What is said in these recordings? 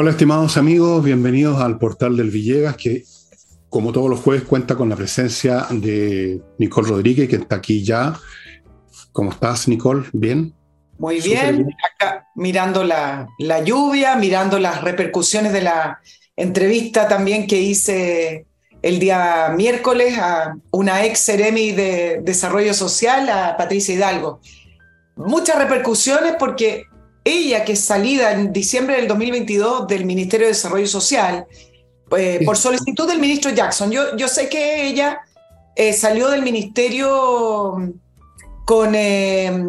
Hola estimados amigos, bienvenidos al portal del Villegas que como todos los jueves cuenta con la presencia de Nicole Rodríguez que está aquí ya. ¿Cómo estás Nicole? ¿Bien? Muy bien, acá mirando la, la, lluvia, mirando las repercusiones de la entrevista también que hice el día miércoles a una ex Ceremi de Desarrollo Social, a Patricia Hidalgo. Muchas repercusiones porque ella, que es salida en diciembre del 2022 del Ministerio de Desarrollo Social, eh, por solicitud del ministro Jackson, yo, yo sé que ella eh, salió del ministerio con, eh,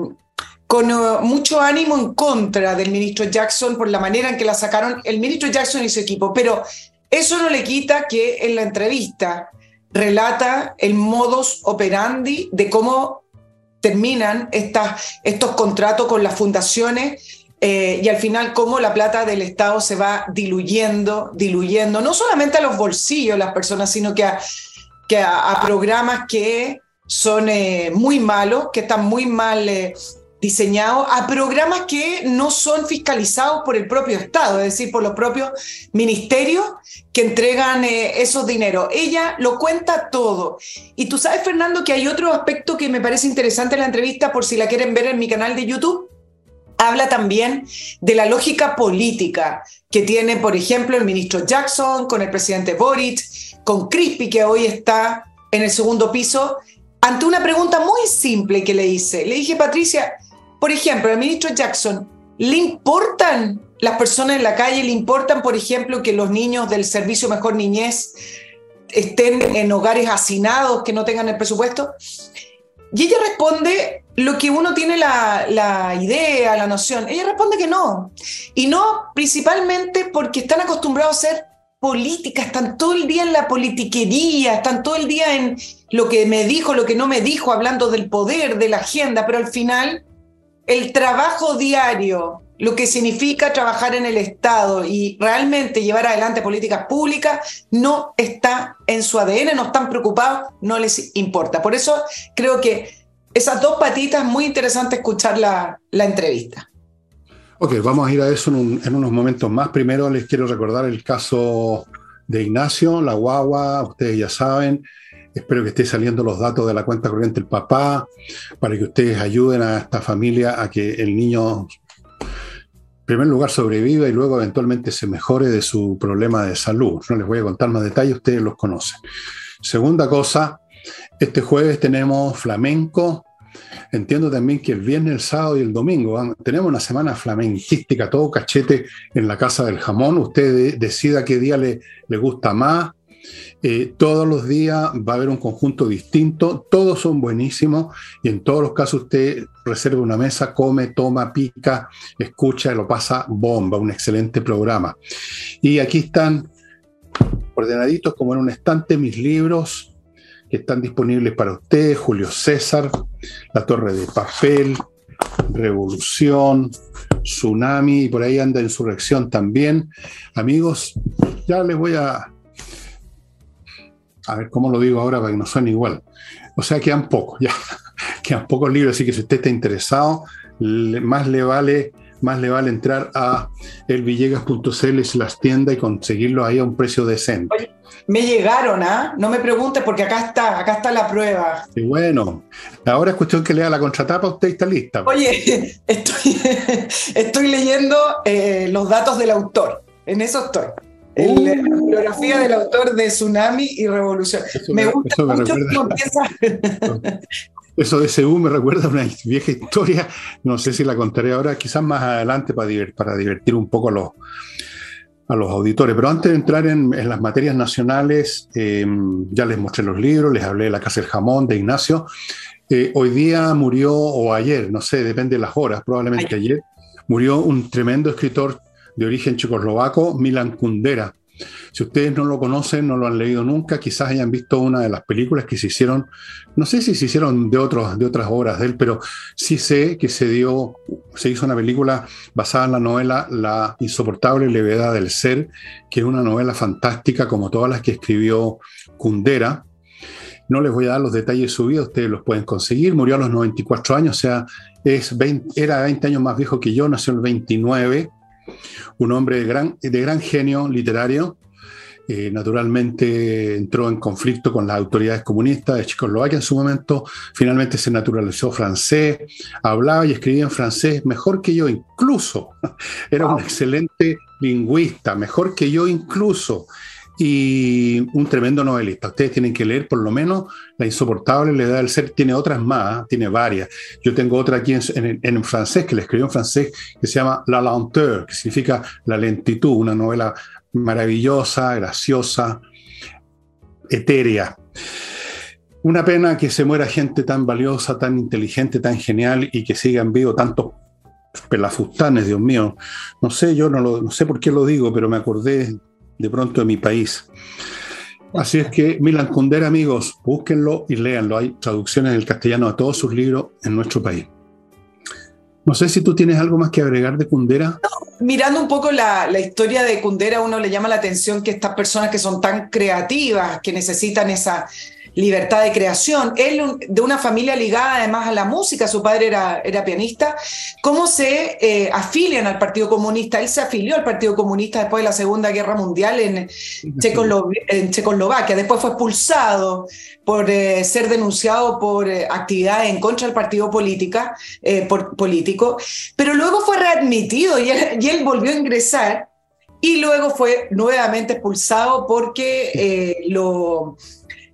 con mucho ánimo en contra del ministro Jackson por la manera en que la sacaron el ministro Jackson y su equipo, pero eso no le quita que en la entrevista relata el modus operandi de cómo terminan estas, estos contratos con las fundaciones eh, y al final cómo la plata del Estado se va diluyendo, diluyendo, no solamente a los bolsillos de las personas, sino que a, programas que son eh, muy malos, que están muy mal eh, diseñados, a programas que no son fiscalizados por el propio Estado, es decir, por los propios ministerios que entregan esos dineros. Ella lo cuenta todo. Y tú sabes, Fernando, que hay otro aspecto que me parece interesante en la entrevista, por si la quieren ver en mi canal de YouTube habla también de la lógica política que tiene, por ejemplo, el ministro Jackson con el presidente Boric, con Crispy, que hoy está en el segundo piso, ante una pregunta muy simple que le hice. Le dije, Patricia, por ejemplo, al ministro Jackson, ¿le importan las personas en la calle? ¿Le importan, por ejemplo, que los niños del servicio Mejor Niñez estén en hogares hacinados, que no tengan el presupuesto? Y ella responde lo que uno tiene la, idea, la noción. Ella responde que no. Y no principalmente porque están acostumbrados a ser política, están todo el día en la politiquería, están todo el día en lo que me dijo, lo que no me dijo, hablando del poder, de la agenda, pero al final el trabajo diario, lo que significa trabajar en el Estado y realmente llevar adelante políticas públicas, no está en su ADN, no están preocupados, no les importa. Por eso creo que esas dos patitas, muy interesante escuchar la, entrevista. Ok, vamos a ir a eso en, en, unos momentos más. Primero les quiero recordar el caso de Ignacio, la guagua, ustedes ya saben. Espero que esté saliendo los datos de la cuenta corriente del papá para que ustedes ayuden a esta familia a que el niño, primer lugar, sobreviva y luego eventualmente se mejore de su problema de salud. No les voy a contar más detalles, ustedes los conocen. Segunda cosa, este jueves tenemos flamenco. Entiendo también que el viernes, el sábado y el domingo tenemos una semana flamenquística, todo cachete en la Casa del Jamón. Usted decida qué día le, le gusta más. Eh, todos los días va a haber un conjunto distinto, todos son buenísimos y en todos los casos usted reserva una mesa, come, toma, pica, escucha lo pasa bomba, un excelente programa. Y aquí están ordenaditos como en un estante mis libros, que están disponibles para ustedes, Julio César, La Torre de Papel, Revolución, Tsunami, y por ahí anda Insurrección también. Amigos, ya les voy a... A ver cómo lo digo ahora para que no suene igual. O sea, quedan pocos, ya. Quedan pocos libros, así que si usted está interesado, más le vale más le vale entrar a elvillegas.cl las tiendas y conseguirlo ahí a un precio decente me llegaron, ¿ah? No me preguntes porque acá está, acá está la prueba. Y bueno, ahora es cuestión que lea la contratapa, usted está lista. Oye, estoy, estoy leyendo eh, los datos del autor, en eso estoy. Uh. la bibliografía del autor de Tsunami y Revolución. me gusta mucho cómo empieza. Eso de SU me recuerda a una vieja historia, no sé si la contaré ahora, quizás más adelante para, para divertir un poco a los, a los auditores. Pero antes de entrar en, las materias nacionales, em, ya les mostré los libros, les hablé de la Casa del Jamón, de Ignacio. Eh, hoy día murió, o ayer, no sé, depende de las horas, probablemente ayer, murió un tremendo escritor de origen checoslovaco, Milan Kundera. Si ustedes no lo conocen, no lo han leído nunca, quizás hayan visto una de las películas que se hicieron, no sé si se hicieron de, otros, de otras obras de él, pero sí sé que se dio, se hizo una película basada en la novela La insoportable levedad del ser, que es una novela fantástica como todas las que escribió Kundera. No les voy a dar los detalles de su vida, ustedes los pueden conseguir. Murió a los 94 años, o sea, es era 20 años más viejo que yo, nació en el 29 un hombre de gran, de gran genio literario. Eh, naturalmente entró en conflicto con las autoridades comunistas de Checoslovaquia en su momento, finalmente se naturalizó francés, hablaba y escribía en francés mejor que yo incluso, era un excelente lingüista, mejor que yo incluso, y un tremendo novelista. Ustedes tienen que leer por lo menos La insoportable le da del ser. Tiene otras más, ¿eh? tiene varias. Yo tengo otra aquí en, en, francés, que le escribió en francés, que se llama La lenteur, que significa la lentitud, una novela maravillosa, graciosa, etérea. Una pena que se muera gente tan valiosa, tan inteligente, tan genial y que sigan vivo tantos pelafustanes, Dios mío. No sé, yo no, lo, no sé por qué lo digo, pero me acordé de pronto de mi país. Así es que Milan Kundera, amigos, búsquenlo y léanlo. Hay traducciones del castellano a todos sus libros en nuestro país. No sé si tú tienes algo más que agregar de Kundera. mirando un poco la, la, historia de Kundera, uno le llama la atención que estas personas que son tan creativas, que necesitan esa libertad de creación. Él, de una familia ligada además a la música, su padre era, era pianista, ¿cómo se eh, afilian al Partido Comunista? Él se afilió al Partido Comunista después de la Segunda Guerra Mundial en, Checoslovaquia, después fue expulsado por eh, ser denunciado por eh, actividades en contra del partido política, por, político, pero luego fue readmitido y y él volvió a ingresar y luego fue nuevamente expulsado porque lo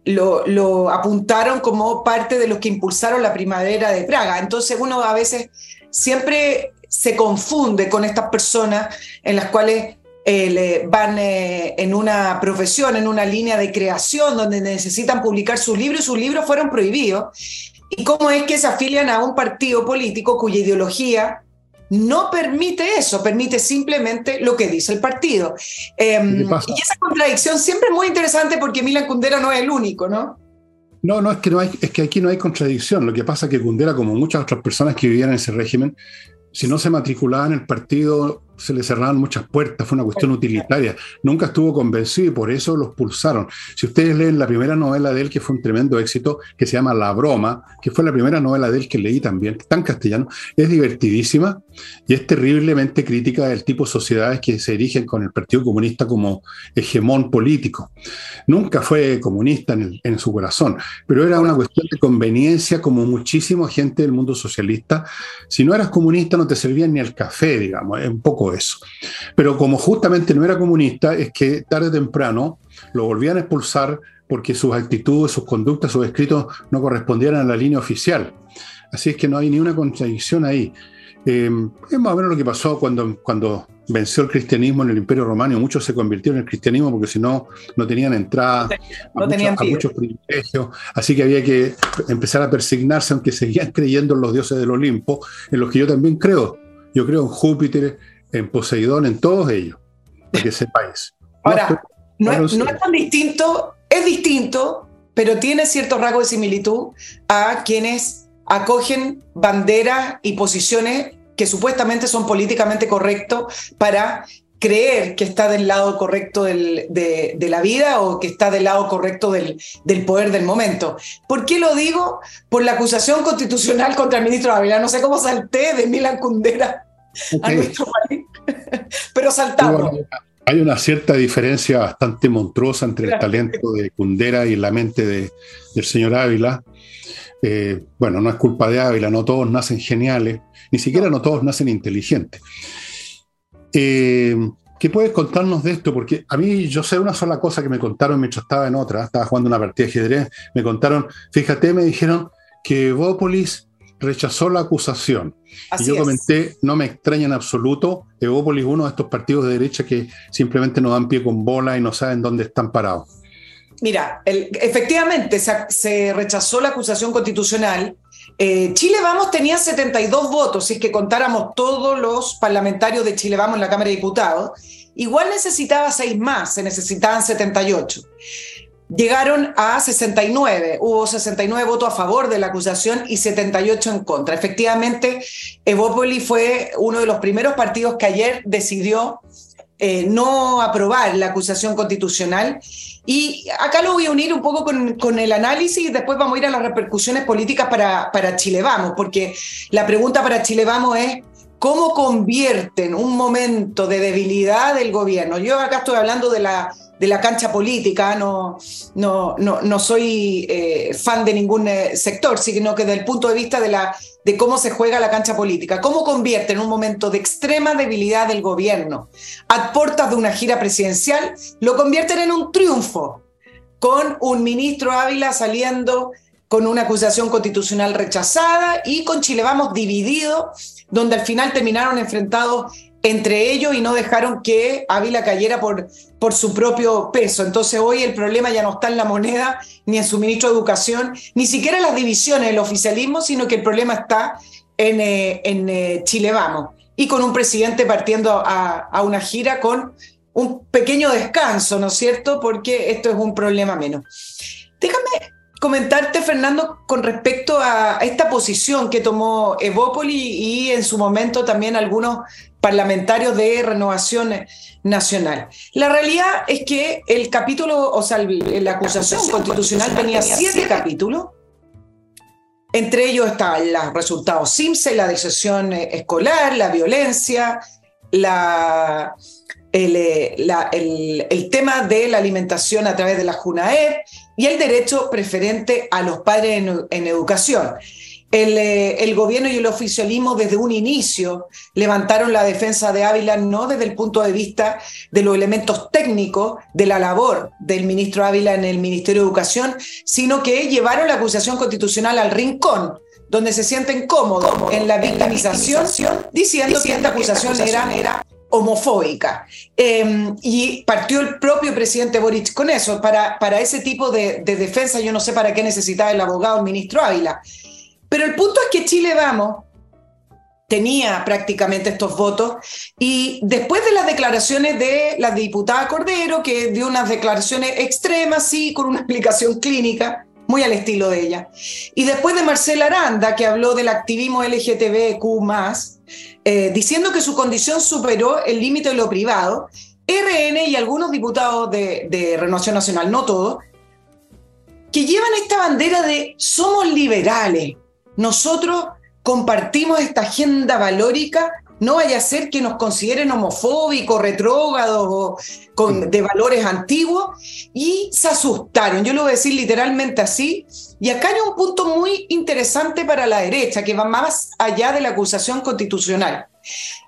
lo, apuntaron como parte de los que impulsaron la primavera de Praga. Entonces uno a veces siempre se confunde con estas personas en las cuales eh, van eh, en una profesión, en una línea de creación donde necesitan publicar sus libros y sus libros fueron prohibidos. ¿Y cómo es que se afilian a un partido político cuya ideología no permite eso, permite simplemente lo que dice el partido. Em, y esa contradicción siempre es muy interesante porque Milan Kundera no es el único, ¿no? No, no, es que, no hay, es que aquí no hay contradicción. Lo que pasa es que Kundera, como muchas otras personas que vivían en ese régimen, si no se matriculaban en el partido, se le cerraban muchas puertas, fue una cuestión utilitaria. Nunca estuvo convencido y por eso los pulsaron. Si ustedes leen la primera novela de él, que fue un tremendo éxito, que se llama La Broma, que fue la primera novela de él que leí también, en castellano, es divertidísima y es terriblemente crítica del tipo de sociedades que se erigen con el Partido Comunista como hegemón político. Nunca fue comunista en, en su corazón, pero era una cuestión de conveniencia como muchísima gente del mundo socialista. Si no eras comunista no te servían ni el café, digamos, es un poco eso. Pero como justamente no era comunista, es que tarde o temprano lo volvían a expulsar porque sus actitudes, sus conductas, sus escritos no correspondían a la línea oficial. Así es que no hay ni una contradicción ahí. Eh, es más o menos lo que pasó cuando, cuando venció el cristianismo en el Imperio Romano. Muchos se convirtieron en el cristianismo porque si no, no tenían entrada a, muchos, a, muchos, privilegios. Así que había que empezar a persignarse, aunque seguían creyendo en los dioses del Olimpo, en los que yo también creo. Yo creo en Júpiter, en Poseidón, en todos ellos, para que sepáis. Ahora, no, es, tan distinto, es distinto, pero tiene cierto rasgo de similitud a quienes acogen banderas y posiciones que supuestamente son políticamente correctos para creer que está del lado correcto de, la vida o que está del lado correcto del, del, poder del momento. ¿Por qué lo digo? Por la acusación constitucional contra el ministro Ávila. No sé cómo salté de Milan Kundera a nuestro país, pero saltamos. hay una cierta diferencia bastante monstruosa entre el talento de Kundera y la mente de, del señor Ávila. Eh, bueno, no es culpa de Ávila, no todos nacen geniales, ni siquiera no todos nacen inteligentes. Eh, ¿Qué puedes contarnos de esto? Porque a mí yo sé una sola cosa que me contaron mientras estaba en otra, estaba jugando una partida de ajedrez, me contaron, fíjate, me dijeron que Evópolis rechazó la acusación. y yo comenté, no me extraña en absoluto, Evópolis uno de estos partidos de derecha que simplemente no dan pie con bola y no saben dónde están parados. Mira, efectivamente se, rechazó la acusación constitucional. Eh, Chile Vamos tenía 72 votos, si es que contáramos todos los parlamentarios de Chile Vamos en la Cámara de Diputados. Igual necesitaba seis más, se necesitaban 78 llegaron a 69. Hubo 69 votos a favor de la acusación y 78 en contra. Efectivamente, Evópoli fue uno de los primeros partidos que ayer decidió eh, no aprobar la acusación constitucional. Y acá lo voy a unir un poco con, el análisis y después vamos a ir a las repercusiones políticas para, para Chile Vamos, porque la pregunta para Chile Vamos es cómo convierten un momento de debilidad del gobierno. Yo acá estoy hablando de la, de la cancha política, no, no, no, soy eh, fan de ningún eh, sector, sino que desde el punto de vista de, la, de cómo se juega la cancha política, cómo convierten un momento de extrema debilidad del gobierno a de una gira presidencial, lo convierten en un triunfo, con un ministro Ávila saliendo con una acusación constitucional rechazada y con Chile Vamos dividido, donde al final terminaron enfrentados entre ellos y no dejaron que Ávila cayera por, por su propio peso. Entonces hoy el problema ya no está en la moneda, ni en su ministro de Educación, ni siquiera en las divisiones del oficialismo, sino que el problema está en, eh, en eh, Chile Vamos. Y con un presidente partiendo a, a una gira con un pequeño descanso, ¿no es cierto? Porque esto es un problema menos. Déjame comentarte, Fernando, con respecto a esta posición que tomó Evópoli y en su momento también algunos parlamentarios de Renovación Nacional. La realidad es que el capítulo, o sea, la acusación constitucional tenía siete capítulos. Entre ellos estaban los resultados SIMSE, la decisión escolar, la violencia, la, eh, el, el, tema de la alimentación a través de la JUNAED y el derecho preferente a los padres en, educación. El, eh, el, gobierno y el oficialismo desde un inicio levantaron la defensa de Ávila no desde el punto de vista de los elementos técnicos de la labor del ministro Ávila en el Ministerio de Educación, sino que llevaron la acusación constitucional al rincón donde se sienten cómodos en la victimización, diciendo que esta acusación era homofóbica. Em, y partió el propio presidente Boric con eso. Para, para ese tipo de, defensa yo no sé para qué necesitaba el abogado, el ministro Ávila. Pero el punto es que Chile Vamos tenía prácticamente estos votos y después de las declaraciones de la diputada Cordero, que dio unas declaraciones extremas, sí, con una explicación clínica, muy al estilo de ella, y después de Marcela Aranda, que habló del activismo LGTBQ, eh, diciendo que su condición superó el límite de lo privado, RN y algunos diputados de, de Renovación Nacional, no todos, que llevan esta bandera de somos liberales, nosotros compartimos esta agenda valórica no vaya a ser que nos consideren homofóbicos, retrógados o con, de valores antiguos y se asustaron. Yo lo voy a decir literalmente así. Y acá hay un punto muy interesante para la derecha que va más allá de la acusación constitucional.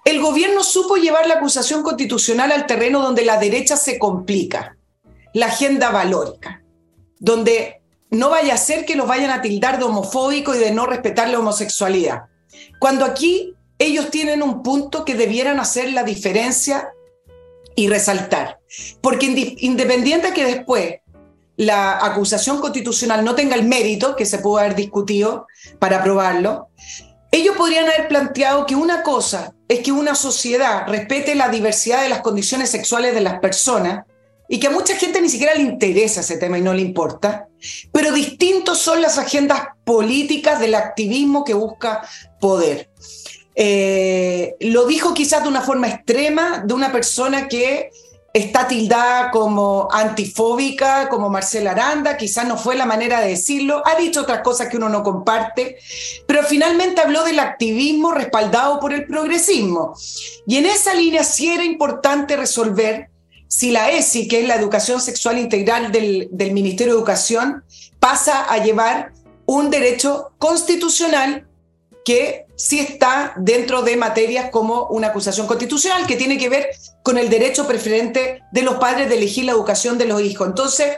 El gobierno supo llevar la acusación constitucional al terreno donde la derecha se complica, la agenda valórica, donde no vaya a ser que los vayan a tildar de homofóbico y de no respetar la homosexualidad. Cuando aquí ellos tienen un punto que debieran hacer la diferencia y resaltar. Porque independiente que después la acusación constitucional no tenga el mérito que se pudo haber discutido para aprobarlo, ellos podrían haber planteado que una cosa es que una sociedad respete la diversidad de las condiciones sexuales de las personas y que a mucha gente ni siquiera le interesa ese tema y no le importa, pero distintos son las agendas políticas del activismo que busca poder. Eh, lo dijo quizás de una forma extrema, de una persona que está tildada como antifóbica, como Marcela Aranda, quizás no fue la manera de decirlo, ha dicho otras cosas que uno no comparte, pero finalmente habló del activismo respaldado por el progresismo. Y en esa línea sí era importante resolver si la ESI, que es la educación sexual integral del, Ministerio de Educación, pasa a llevar un derecho constitucional que sí está dentro de materias como una acusación constitucional que tiene que ver con el derecho preferente de los padres de elegir la educación de los hijos. Entonces,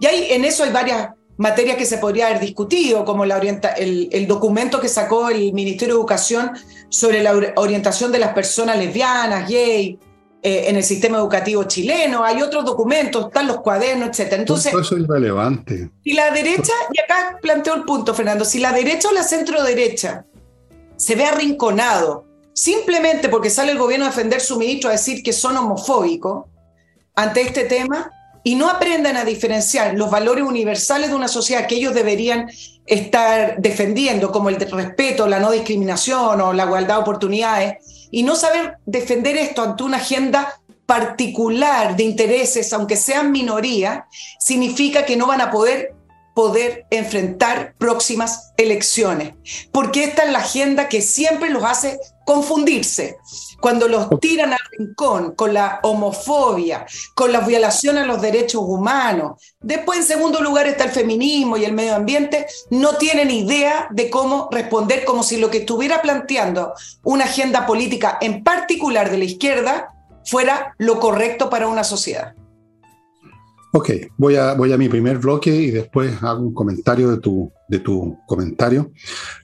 y hay, en eso hay varias materias que se podría haber discutido, como la orienta, el, documento que sacó el Ministerio de Educación sobre la orientación de las personas lesbianas, gay, eh, en el sistema educativo chileno, hay otros documentos, están los cuadernos, etc. Entonces, eso es relevante. Si la derecha, y acá planteo el punto, Fernando, si la derecha o la centro derecha se ve arrinconado simplemente porque sale el gobierno a defender su ministro a decir que son homofóbicos ante este tema y no aprendan a diferenciar los valores universales de una sociedad que ellos deberían estar defendiendo, como el respeto, la no discriminación o la igualdad de oportunidades, y no saber defender esto ante una agenda particular de intereses, aunque sean minoría, significa que no van a poder poder enfrentar próximas elecciones, porque esta es la agenda que siempre los hace confundirse. Cuando los tiran al rincón con la homofobia, con la violación a los derechos humanos, después en segundo lugar está el feminismo y el medio ambiente, no tienen idea de cómo responder, como si lo que estuviera planteando una agenda política en particular de la izquierda fuera lo correcto para una sociedad. Ok, voy a, voy a mi primer bloque y después hago un comentario de tu, de tu comentario.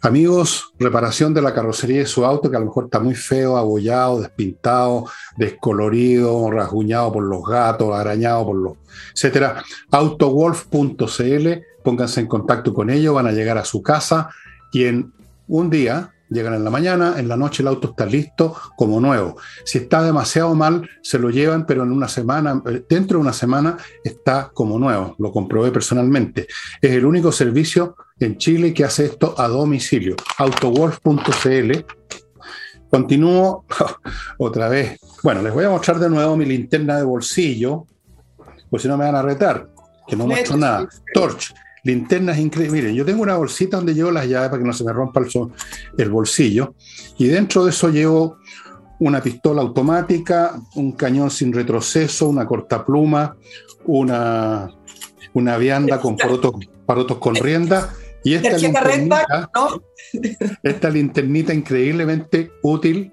Amigos, reparación de la carrocería de su auto, que a lo mejor está muy feo, abollado, despintado, descolorido, rasguñado por los gatos, arañado por los, etcétera. Autowolf.cl, pónganse en contacto con ellos, van a llegar a su casa y en un día, Llegan en la mañana, en la noche el auto está listo como nuevo. Si está demasiado mal, se lo llevan, pero en una semana, eh, dentro de una semana, está como nuevo. Lo comprobé personalmente. Es el único servicio en Chile que hace esto a domicilio. Autowolf.cl. Continúo otra vez. Bueno, les voy a mostrar de nuevo mi linterna de bolsillo, pues si no me van a retar, que no muestro nada. Torch linternas increíbles. Miren, yo tengo una bolsita donde llevo las llaves para que no se me rompa el, el bolsillo. Y dentro de eso llevo una pistola automática, un cañón sin retroceso, una cortapluma, una, una vianda con porotos, con rienda. Y esta linternita, esta linternita increíblemente útil,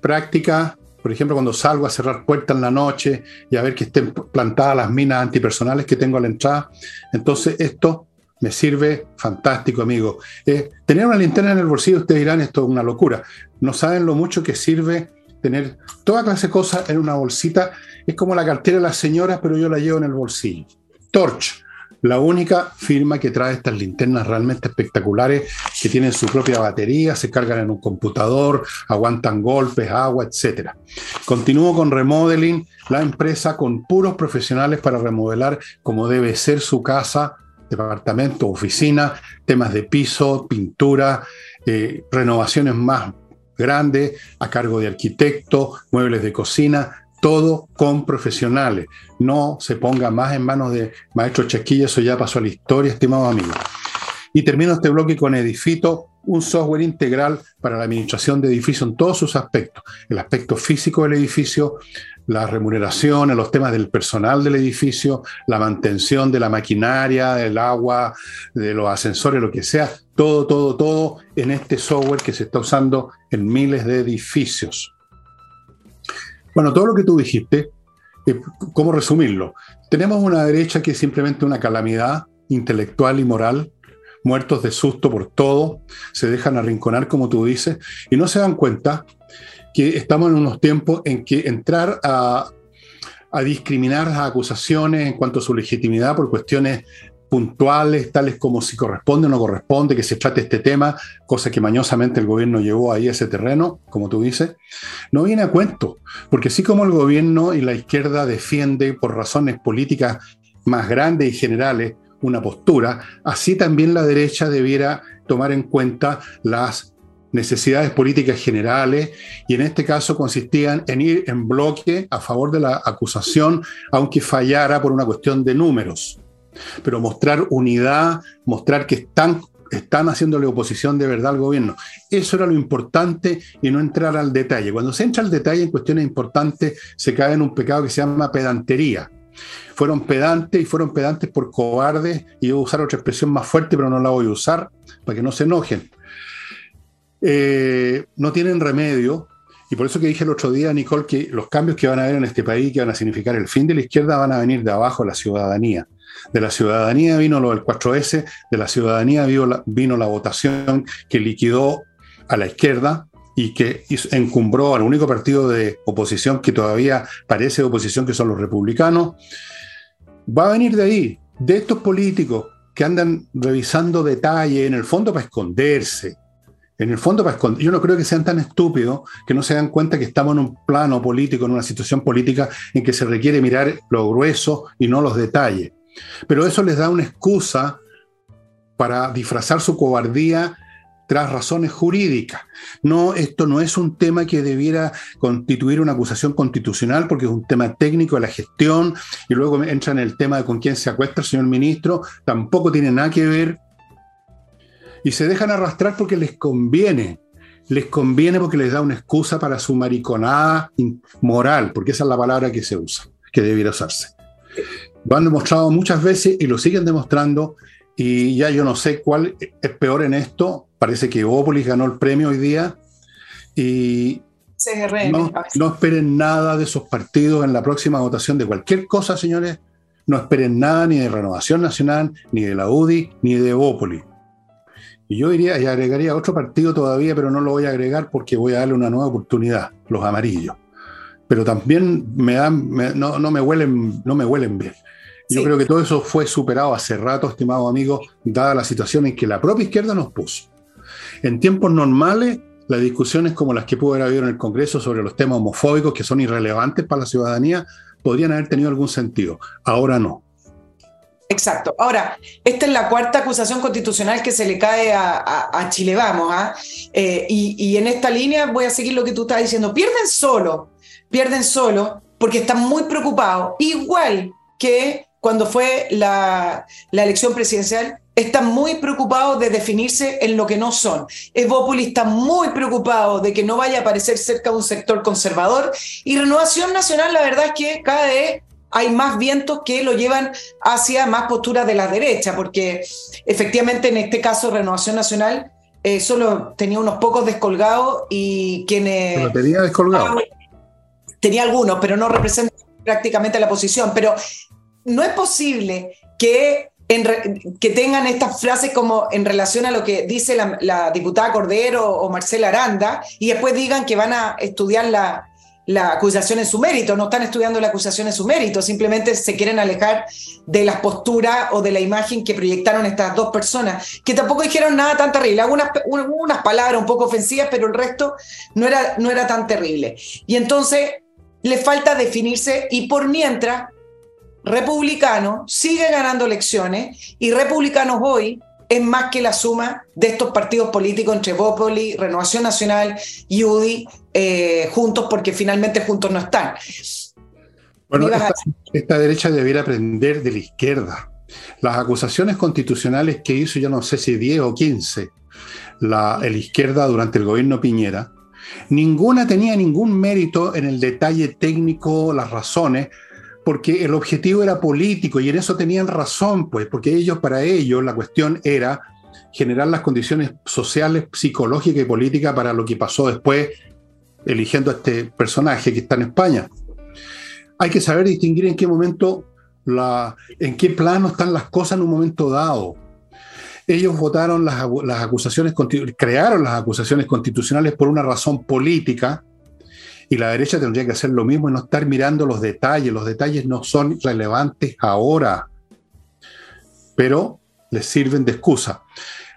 práctica, por ejemplo, cuando salgo a cerrar puertas en la noche y a ver que estén plantadas las minas antipersonales que tengo a la entrada. Entonces, esto me sirve fantástico, amigo. Eh, tener una linterna en el bolsillo, ustedes dirán, esto es una locura. No saben lo mucho que sirve tener toda clase de cosas en una bolsita. Es como la cartera de las señoras, pero yo la llevo en el bolsillo. Torch la única firma que trae estas linternas realmente espectaculares que tienen su propia batería, se cargan en un computador, aguantan golpes, agua, etc. Continúo con Remodeling, la empresa con puros profesionales para remodelar como debe ser su casa, departamento, oficina, temas de piso, pintura, eh, renovaciones más grandes a cargo de arquitecto, muebles de cocina, todo con profesionales. No se ponga más en manos de maestros chasquillas, eso ya pasó a la historia, estimado amigo. Y termino este bloque con Edifito, un software integral para la administración de edificios en todos sus aspectos. El aspecto físico del edificio, la remuneración, los temas del personal del edificio, la mantención de la maquinaria, del agua, de los ascensores, lo que sea. Todo, todo, todo en este software que se está usando en miles de edificios. Bueno, todo lo que tú dijiste, eh, ¿cómo resumirlo? Tenemos una derecha que es simplemente una calamidad intelectual y moral, muertos de susto por todo, se dejan arrinconar, como tú dices, y no se dan cuenta que estamos en unos tiempos en que entrar a, a discriminar las acusaciones en cuanto a su legitimidad por cuestiones puntuales, tales como si corresponde o no corresponde, que se trate este tema, cosa que mañosamente el gobierno llevó ahí a ese terreno, como tú dices, no viene a cuento, porque así como el gobierno y la izquierda defiende por razones políticas más grandes y generales una postura, así también la derecha debiera tomar en cuenta las necesidades políticas generales y en este caso consistían en ir en bloque a favor de la acusación, aunque fallara por una cuestión de números pero mostrar unidad, mostrar que están, están haciéndole oposición de verdad al gobierno. Eso era lo importante y no entrar al detalle. Cuando se entra al detalle en cuestiones importantes, se cae en un pecado que se llama pedantería. Fueron pedantes y fueron pedantes por cobardes, y voy a usar otra expresión más fuerte, pero no la voy a usar para que no se enojen. Eh, no tienen remedio, y por eso que dije el otro día, Nicole, que los cambios que van a haber en este país, que van a significar el fin de la izquierda, van a venir de abajo a la ciudadanía. De la ciudadanía vino lo del 4S, de la ciudadanía vino la, votación que liquidó a la izquierda y que encumbró al único partido de oposición que todavía parece oposición, que son los republicanos. Va a venir de ahí, de estos políticos que andan revisando detalles, en el fondo para esconderse, en el fondo, para yo no creo que sean tan estúpidos que no se dan cuenta que estamos en un plano político, en una situación política en que se requiere mirar lo grueso y no los detalles. Pero eso les da una excusa para disfrazar su cobardía tras razones jurídicas. No, esto no es un tema que debiera constituir una acusación constitucional porque es un tema técnico de la gestión y luego entra en el tema de con quién se acuesta el señor ministro, tampoco tiene nada que ver. Y se dejan arrastrar porque les conviene. Les conviene porque les da una excusa para su mariconada moral, porque esa es la palabra que se usa, que debiera usarse. Lo han demostrado muchas veces y lo siguen demostrando y ya yo no sé cuál es peor en esto. Parece que Opoli ganó el premio hoy día y no, no, esperen nada de esos partidos en la próxima votación de cualquier cosa, señores. No esperen nada ni de Renovación Nacional, ni de la UDI, ni de Opoli. Y yo diría, y agregaría otro partido todavía, pero no lo voy a agregar porque voy a darle una nueva oportunidad, los amarillos. Pero también me dan, no, no, me huelen, no me huelen bien. Yo creo que todo eso fue superado hace rato, estimado amigo, dada la situación en que la propia izquierda nos puso. En tiempos normales, las discusiones como las que pudo haber habido en el Congreso sobre los temas homofóbicos, que son irrelevantes para la ciudadanía, podrían haber tenido algún sentido. Ahora no. Exacto. Ahora, esta es la cuarta acusación constitucional que se le cae a, Chile Vamos. ¿ah? Eh, y, y, en esta línea voy a seguir lo que tú estás diciendo. Pierden solo, pierden solo porque están muy preocupados, igual que cuando fue la, elección presidencial, están muy preocupados de definirse en lo que no son. Evópolis está muy preocupado de que no vaya a aparecer cerca de un sector conservador y Renovación Nacional, la verdad es que cada vez hay más vientos que lo llevan hacia más posturas de la derecha, porque efectivamente en este caso Renovación Nacional eh, solo tenía unos pocos descolgados y quienes... Pero tenía descolgados. Tenía algunos, pero no representa prácticamente la posición. Pero no es posible que, tengan estas frases como en relación a lo que dice la, diputada Cordero o Marcela Aranda y después digan que van a estudiar la, la acusación en su mérito, no están estudiando la acusación en su mérito, simplemente se quieren alejar de las posturas o de la imagen que proyectaron estas dos personas, que tampoco dijeron nada tan terrible, algunas unas palabras un poco ofensivas, pero el resto no era, no era tan terrible. Y entonces le falta definirse y por mientras republicano sigue ganando elecciones y republicanos hoy es más que la suma de estos partidos políticos entre Bópoli, Renovación Nacional y UDI eh, juntos porque finalmente juntos no están. Bueno, esta, derecha debiera aprender de la izquierda. Las acusaciones constitucionales que hizo, yo no sé si 10 o 15, la, la izquierda durante el gobierno Piñera, ninguna tenía ningún mérito en el detalle técnico, las razones, porque el objetivo era político y en eso tenían razón, pues, porque ellos, para ellos, la cuestión era generar las condiciones sociales, psicológicas y políticas para lo que pasó después, eligiendo a este personaje que está en España. Hay que saber distinguir en qué momento, en qué plano están las cosas en un momento dado. Ellos votaron las, las acusaciones, crearon las acusaciones constitucionales por una razón política, y la derecha tendría que hacer lo mismo y no estar mirando los detalles. Los detalles no son relevantes ahora, pero les sirven de excusa.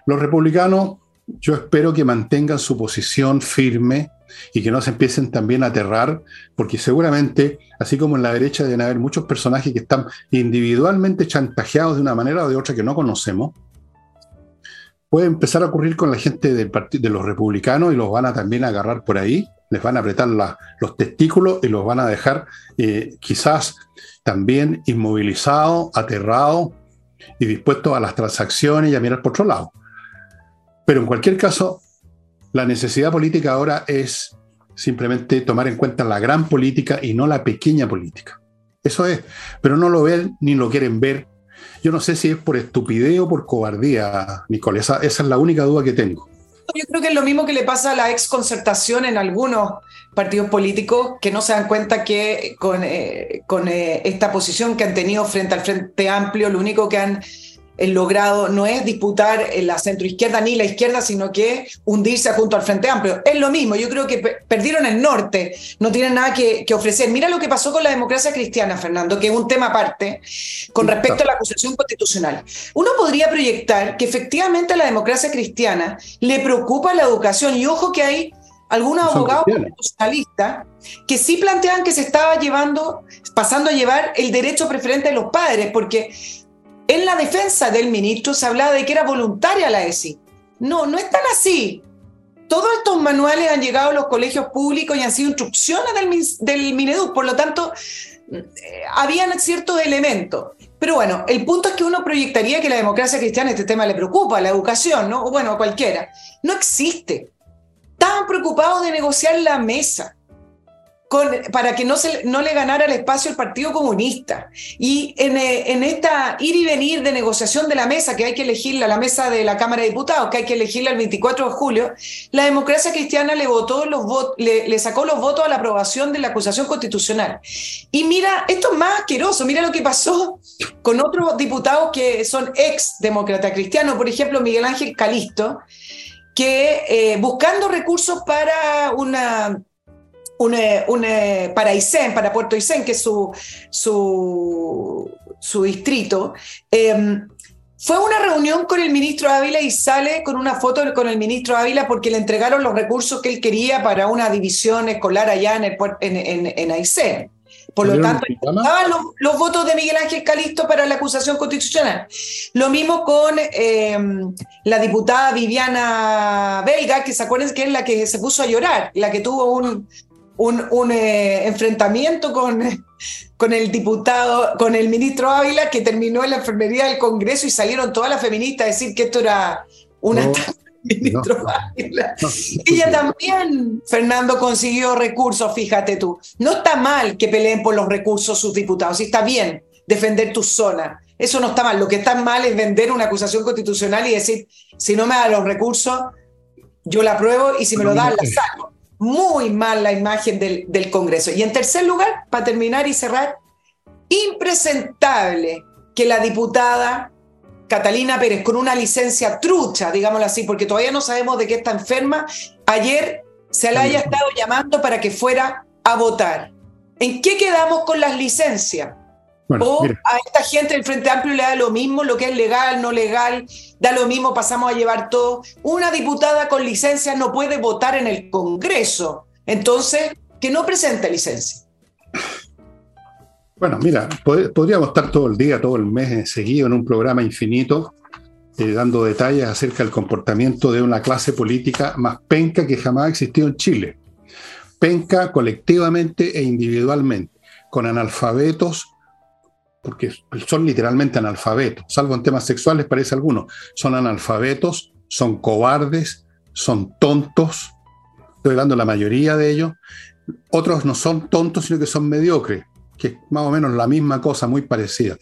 Los republicanos, yo espero que mantengan su posición firme y que no se empiecen también a aterrar, porque seguramente, así como en la derecha deben haber muchos personajes que están individualmente chantajeados de una manera o de otra que no conocemos, puede empezar a ocurrir con la gente de los republicanos y los van a también agarrar por ahí les van a apretar los testículos y los van a dejar eh, quizás también inmovilizados, aterrados y dispuestos a las transacciones y a mirar por otro lado. Pero en cualquier caso, la necesidad política ahora es simplemente tomar en cuenta la gran política y no la pequeña política. Eso es, pero no lo ven ni lo quieren ver. Yo no sé si es por estupidez o por cobardía, Nicole. esa es la única duda que tengo. Yo creo que es lo mismo que le pasa a la exconcertación en algunos partidos políticos que no se dan cuenta que con, eh, con eh, esta posición que han tenido frente al Frente Amplio, lo único que han logrado no es disputar la centroizquierda ni la izquierda, sino que hundirse junto al Frente Amplio. Es lo mismo, yo creo que perdieron el norte, no tienen nada que, ofrecer. Mira lo que pasó con la democracia cristiana, Fernando, que es un tema aparte con respecto a la acusación constitucional. Uno podría proyectar que efectivamente a la democracia cristiana le preocupa la educación y ojo que hay algunos abogados constitucionalistas que sí plantean que se estaba llevando, pasando a llevar el derecho preferente de los padres, porque en la defensa del ministro se hablaba de que era voluntaria la ESI. No, no es tan así. Todos estos manuales han llegado a los colegios públicos y han sido instrucciones del, del Mineduc, por lo tanto, eh, habían ciertos elementos. Pero bueno, el punto es que uno proyectaría que la democracia cristiana este tema le preocupa, la educación, ¿no? O bueno, cualquiera. No existe. Estaban preocupados de negociar la mesa para que no, se, no le ganara el espacio el Partido Comunista. Y en, eh, en, esta ir y venir de negociación de la mesa, que hay que elegirla, la mesa de la Cámara de Diputados, que hay que elegirla el 24 de julio, la democracia cristiana le, votó los le, le sacó los votos a la aprobación de la acusación constitucional. Y mira, esto es más asqueroso, mira lo que pasó con otros diputados que son ex demócrata cristianos, por ejemplo, Miguel Ángel Calisto, que eh, buscando recursos para una un, un, para Aysén, para Puerto Aysén, que es su, su, su distrito, em, fue una reunión con el ministro Ávila y sale con una foto con el ministro Ávila porque le entregaron los recursos que él quería para una división escolar allá en, el, en, en, Aysén. Por lo tanto, estaban los, votos de Miguel Ángel Calisto para la acusación constitucional. Lo mismo con em, la diputada Viviana Belga, que se acuerdan que es la que se puso a llorar, la que tuvo un, un, eh, enfrentamiento con, con el diputado, con el ministro Ávila, que terminó en la enfermería del Congreso y salieron todas las feministas a decir que esto era una... ministro Ávila. Ella también, Fernando, consiguió recursos, fíjate tú. No está mal que peleen por los recursos sus diputados, está bien defender tu zona. Eso no está mal. Lo que está mal es vender una acusación constitucional y decir, si no me da los recursos, yo la apruebo y si me lo dan, la saco muy mal la imagen del, del Congreso. Y en tercer lugar, para terminar y cerrar, impresentable que la diputada Catalina Pérez, con una licencia trucha, digámoslo así, porque todavía no sabemos de qué está enferma, ayer se la haya estado llamando para que fuera a votar. ¿En qué quedamos con las licencias? O a esta gente del Frente Amplio le da lo mismo, lo que es legal, no legal, da lo mismo, pasamos a llevar todo. Una diputada con licencia no puede votar en el Congreso. Entonces, que no presente licencia. Bueno, mira, podríamos estar todo el día, todo el mes seguido en un programa infinito, eh, dando detalles acerca del comportamiento de una clase política más penca que jamás ha existido en Chile. Penca colectivamente e individualmente, con analfabetos porque son literalmente analfabetos, salvo en temas sexuales parece algunos, son analfabetos, son cobardes, son tontos, estoy hablando de la mayoría de ellos, otros no son tontos, sino que son mediocres, que es más o menos la misma cosa, muy parecida.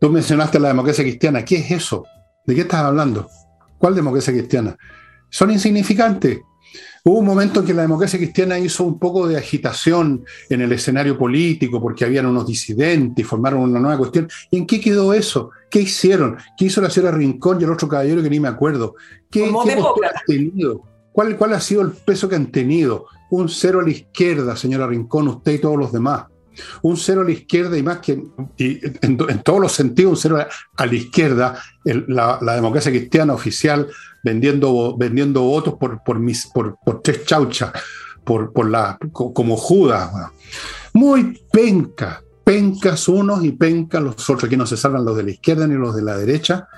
Tú mencionaste la democracia cristiana, ¿qué es eso? ¿De qué estás hablando? ¿Cuál democracia cristiana? Son insignificantes, Hubo un momento en que la democracia cristiana hizo un poco de agitación en el escenario político porque habían unos disidentes y formaron una nueva cuestión. ¿Y en qué quedó eso? ¿Qué hicieron? ¿Qué hizo la señora Rincón y el otro caballero que ni me acuerdo? ¿Qué, postura han tenido? ¿Cuál, ¿Cuál ha sido el peso que han tenido? Un cero a la izquierda, señora Rincón, usted y todos los demás un cero a la izquierda y más que en, todos los sentidos un cero a, la izquierda, la, democracia cristiana oficial vendiendo, vendiendo votos por, por, mis, por, por tres chauchas, por, por la, como Judas. Muy penca, pencas unos y pencas los otros. Aquí no se salvan los de la izquierda ni los de la derecha.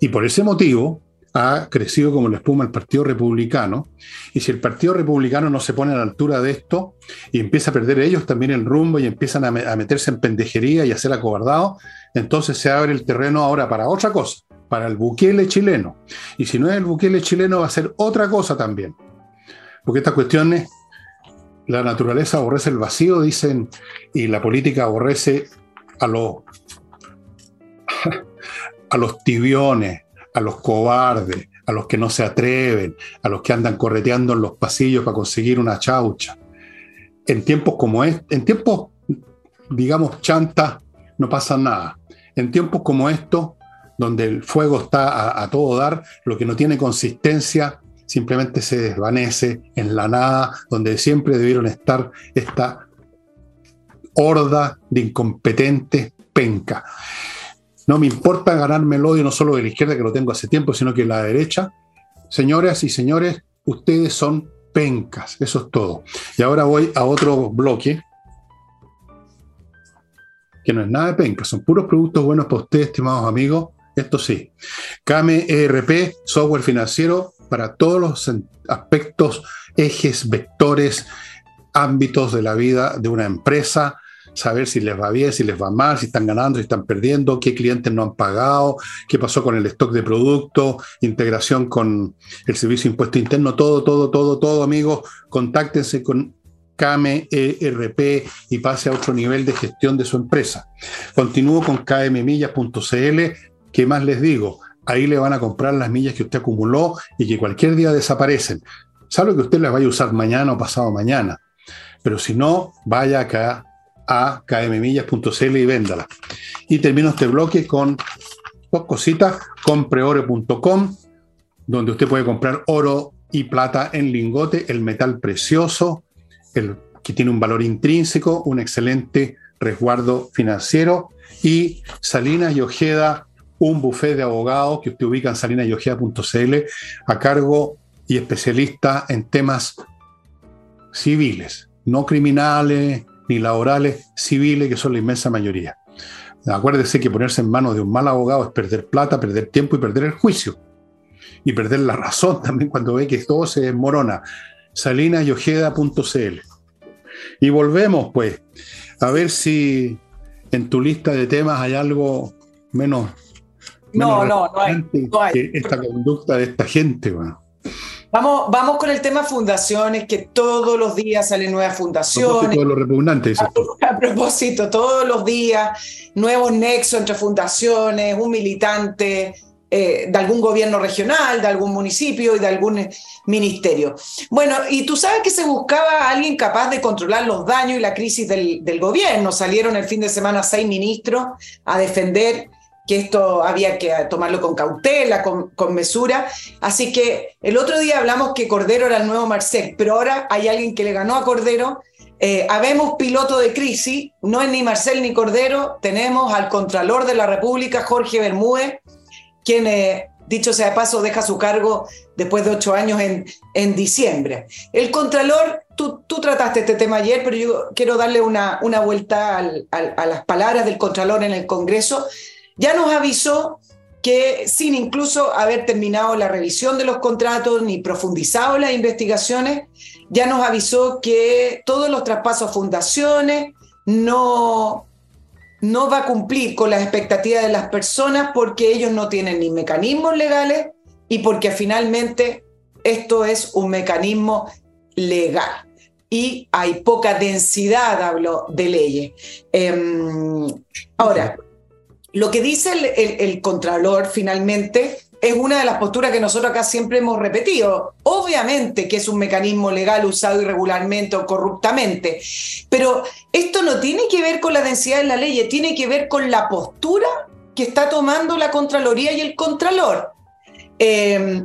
Y por ese motivo, ha crecido como la espuma el Partido Republicano, y si el Partido Republicano no se pone a la altura de esto y empieza a perder ellos también el rumbo y empiezan a, meterse en pendejería y a ser acobardados, entonces se abre el terreno ahora para otra cosa, para el buquele chileno. Y si no es el buquele chileno, va a ser otra cosa también. Porque estas cuestiones, la naturaleza aborrece el vacío, dicen, y la política aborrece a los, a los tibiones, a los cobardes, a los que no se atreven, a los que andan correteando en los pasillos para conseguir una chaucha. En tiempos como este, en tiempos, digamos, chanta, no pasa nada. En tiempos como estos, donde el fuego está a, todo dar, lo que no tiene consistencia simplemente se desvanece en la nada, donde siempre debieron estar esta horda de incompetentes penca. No me importa ganarme el odio no solo de la izquierda, que lo tengo hace tiempo, sino que la derecha. Señoras y señores, ustedes son pencas, eso es todo. Y ahora voy a otro bloque, que no es nada de pencas, son puros productos buenos para ustedes, estimados amigos, esto sí. CAME ERP, software financiero para todos los aspectos, ejes, vectores, ámbitos de la vida de una empresa, saber si les va bien, si les va mal, si están ganando, si están perdiendo, qué clientes no han pagado, qué pasó con el stock de productos, integración con el servicio de impuesto interno, todo, todo, todo, todo, amigos, contáctense con CAME ERP y pase a otro nivel de gestión de su empresa. Continúo con kmmillas.cl, ¿qué más les digo? Ahí le van a comprar las millas que usted acumuló y que cualquier día desaparecen. Sabe que usted las vaya a usar mañana o pasado mañana. Pero si no, vaya acá a kmmillas.cl y véndala. Y termino este bloque con dos cositas, compreore.com, donde usted puede comprar oro y plata en lingote, el metal precioso, el, que tiene un valor intrínseco, un excelente resguardo financiero, y Salinas y Ojeda, un buffet de abogados que usted ubica en salinasyojeda.cl a cargo y especialista en temas civiles, no criminales, ni laborales, civiles, que son la inmensa mayoría. Acuérdese que ponerse en manos de un mal abogado es perder plata, perder tiempo y perder el juicio. Y perder la razón también cuando ve que todo se desmorona. salinasyojeda.cl. Y volvemos, pues, a ver si en tu lista de temas hay algo menos. no, no, no hay, no hay. Que esta conducta de esta gente, bueno. Vamos, vamos con el tema fundaciones, que todos los días salen nuevas fundaciones. A lo repugnante. A, a, propósito, todos los días, nuevos nexos entre fundaciones, un militante eh, de algún gobierno regional, de algún municipio y de algún ministerio. Bueno, y tú sabes que se buscaba a alguien capaz de controlar los daños y la crisis del, del gobierno. Salieron el fin de semana seis ministros a defender que esto había que tomarlo con cautela, con, con, mesura. Así que el otro día hablamos que Cordero era el nuevo Marcel, pero ahora hay alguien que le ganó a Cordero. Eh, habemos piloto de crisis, no es ni Marcel ni Cordero, tenemos al Contralor de la República, Jorge Bermúdez, quien, eh, dicho sea de paso, deja su cargo después de ocho años en, en diciembre. El Contralor, tú, tú, trataste este tema ayer, pero yo quiero darle una, una vuelta al, al, a las palabras del Contralor en el Congreso ya nos avisó que sin incluso haber terminado la revisión de los contratos ni profundizado las investigaciones, ya nos avisó que todos los traspasos a fundaciones no, no va a cumplir con las expectativas de las personas porque ellos no tienen ni mecanismos legales y porque finalmente esto es un mecanismo legal y hay poca densidad, hablo de leyes. Eh, ahora, lo que dice el, Contralor finalmente es una de las posturas que nosotros acá siempre hemos repetido. Obviamente que es un mecanismo legal usado irregularmente o corruptamente, pero esto no tiene que ver con la densidad de la ley, tiene que ver con la postura que está tomando la Contraloría y el Contralor. Eh,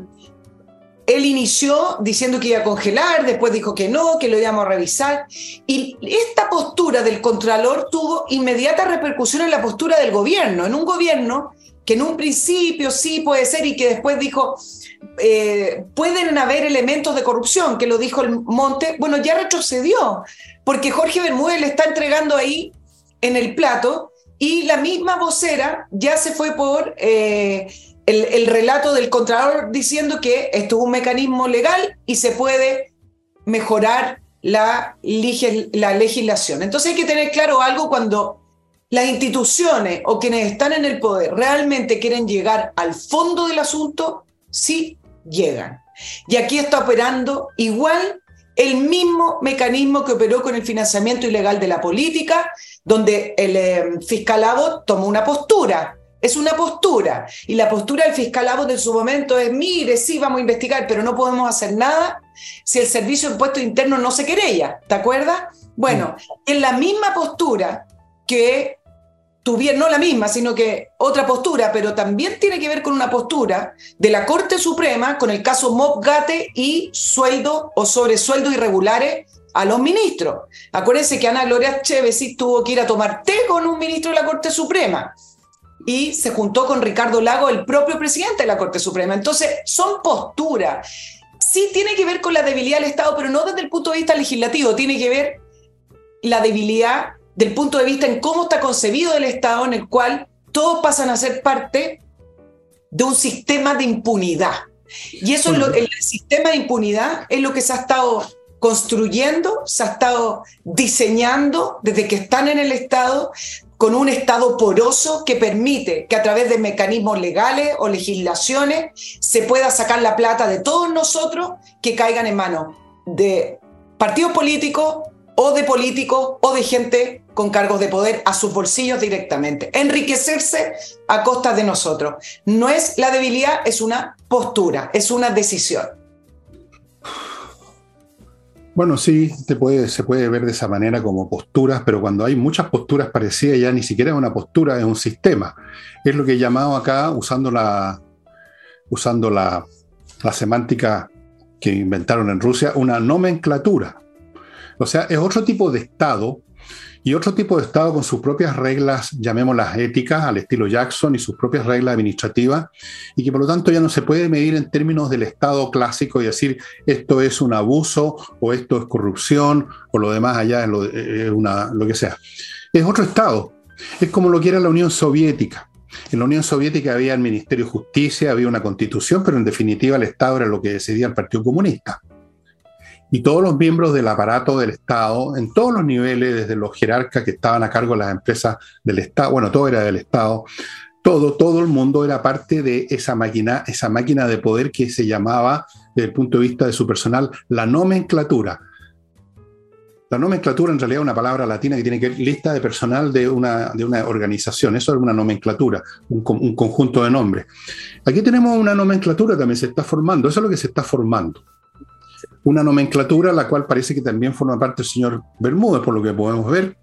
él inició diciendo que iba a congelar, después dijo que no, que lo íbamos a revisar. Y esta postura del Contralor tuvo inmediata repercusión en la postura del gobierno, en un gobierno que en un principio sí puede ser y que después dijo, eh, pueden haber elementos de corrupción, que lo dijo el Monte, bueno, ya retrocedió, porque Jorge Bermúdez le está entregando ahí en el plato y la misma vocera ya se fue por... Eh, el, el, relato del Contralor diciendo que esto es un mecanismo legal y se puede mejorar la, la legislación. Entonces hay que tener claro algo cuando las instituciones o quienes están en el poder realmente quieren llegar al fondo del asunto, sí llegan. Y aquí está operando igual el mismo mecanismo que operó con el financiamiento ilegal de la política, donde el eh, fiscal Abbott tomó una postura es una postura. Y la postura del fiscal Abbott en su momento es, mire, sí, vamos a investigar, pero no podemos hacer nada si el Servicio de Impuestos Internos no se querella. ¿Te acuerdas? Bueno, mm. en la misma postura que tuvieron, no la misma, sino que otra postura, pero también tiene que ver con una postura de la Corte Suprema con el caso Mobgate y sueldo o sobresueldo irregulares a los ministros. Acuérdense que Ana Gloria Chévez tuvo que ir a tomar té con un ministro de la Corte Suprema y se juntó con Ricardo Lago, el propio presidente de la Corte Suprema. Entonces, son posturas. Sí tiene que ver con la debilidad del Estado, pero no desde el punto de vista legislativo, tiene que ver la debilidad del punto de vista en cómo está concebido el Estado, en el cual todos pasan a ser parte de un sistema de impunidad. Y eso es lo, el sistema de impunidad es lo que se ha estado construyendo, se ha estado diseñando desde que están en el Estado con un Estado poroso que permite que a través de mecanismos legales o legislaciones se pueda sacar la plata de todos nosotros que caigan en manos de partidos políticos o de políticos o de gente con cargos de poder a sus bolsillos directamente. Enriquecerse a costa de nosotros. No es la debilidad, es una postura, es una decisión. Bueno, sí, se puede ver de esa manera como posturas, pero cuando hay muchas posturas parecidas ya ni siquiera es una postura, es un sistema. Es lo que he llamado acá, usando la, usando la, la semántica que inventaron en Rusia, una nomenclatura. O sea, es otro tipo de Estado y otro tipo de Estado con sus propias reglas, llamémoslas éticas, al estilo Jackson, y sus propias reglas administrativas, y que por lo tanto ya no se puede medir en términos del Estado clásico y decir esto es un abuso o esto es corrupción o lo demás allá es lo, una, lo que sea. Es otro Estado. Es como lo que era la Unión Soviética. En la Unión Soviética había el Ministerio de Justicia, había una constitución, pero en definitiva el Estado era lo que decidía el Partido Comunista y todos los miembros del aparato del Estado, en todos los niveles, desde los jerarcas que estaban a cargo de las empresas del Estado, bueno, todo era del Estado, todo, todo el mundo era parte de esa máquina, esa máquina de poder que se llamaba, desde el punto de vista de su personal, la nomenclatura. La nomenclatura en realidad es una palabra latina que tiene que ver lista de personal de una, de una organización. Eso es una nomenclatura, un, un conjunto de nombres. Aquí tenemos una nomenclatura también se está formando. Eso es lo que se está formando una nomenclatura la cual parece que también forma parte del señor Bermúdez, por lo que podemos ver.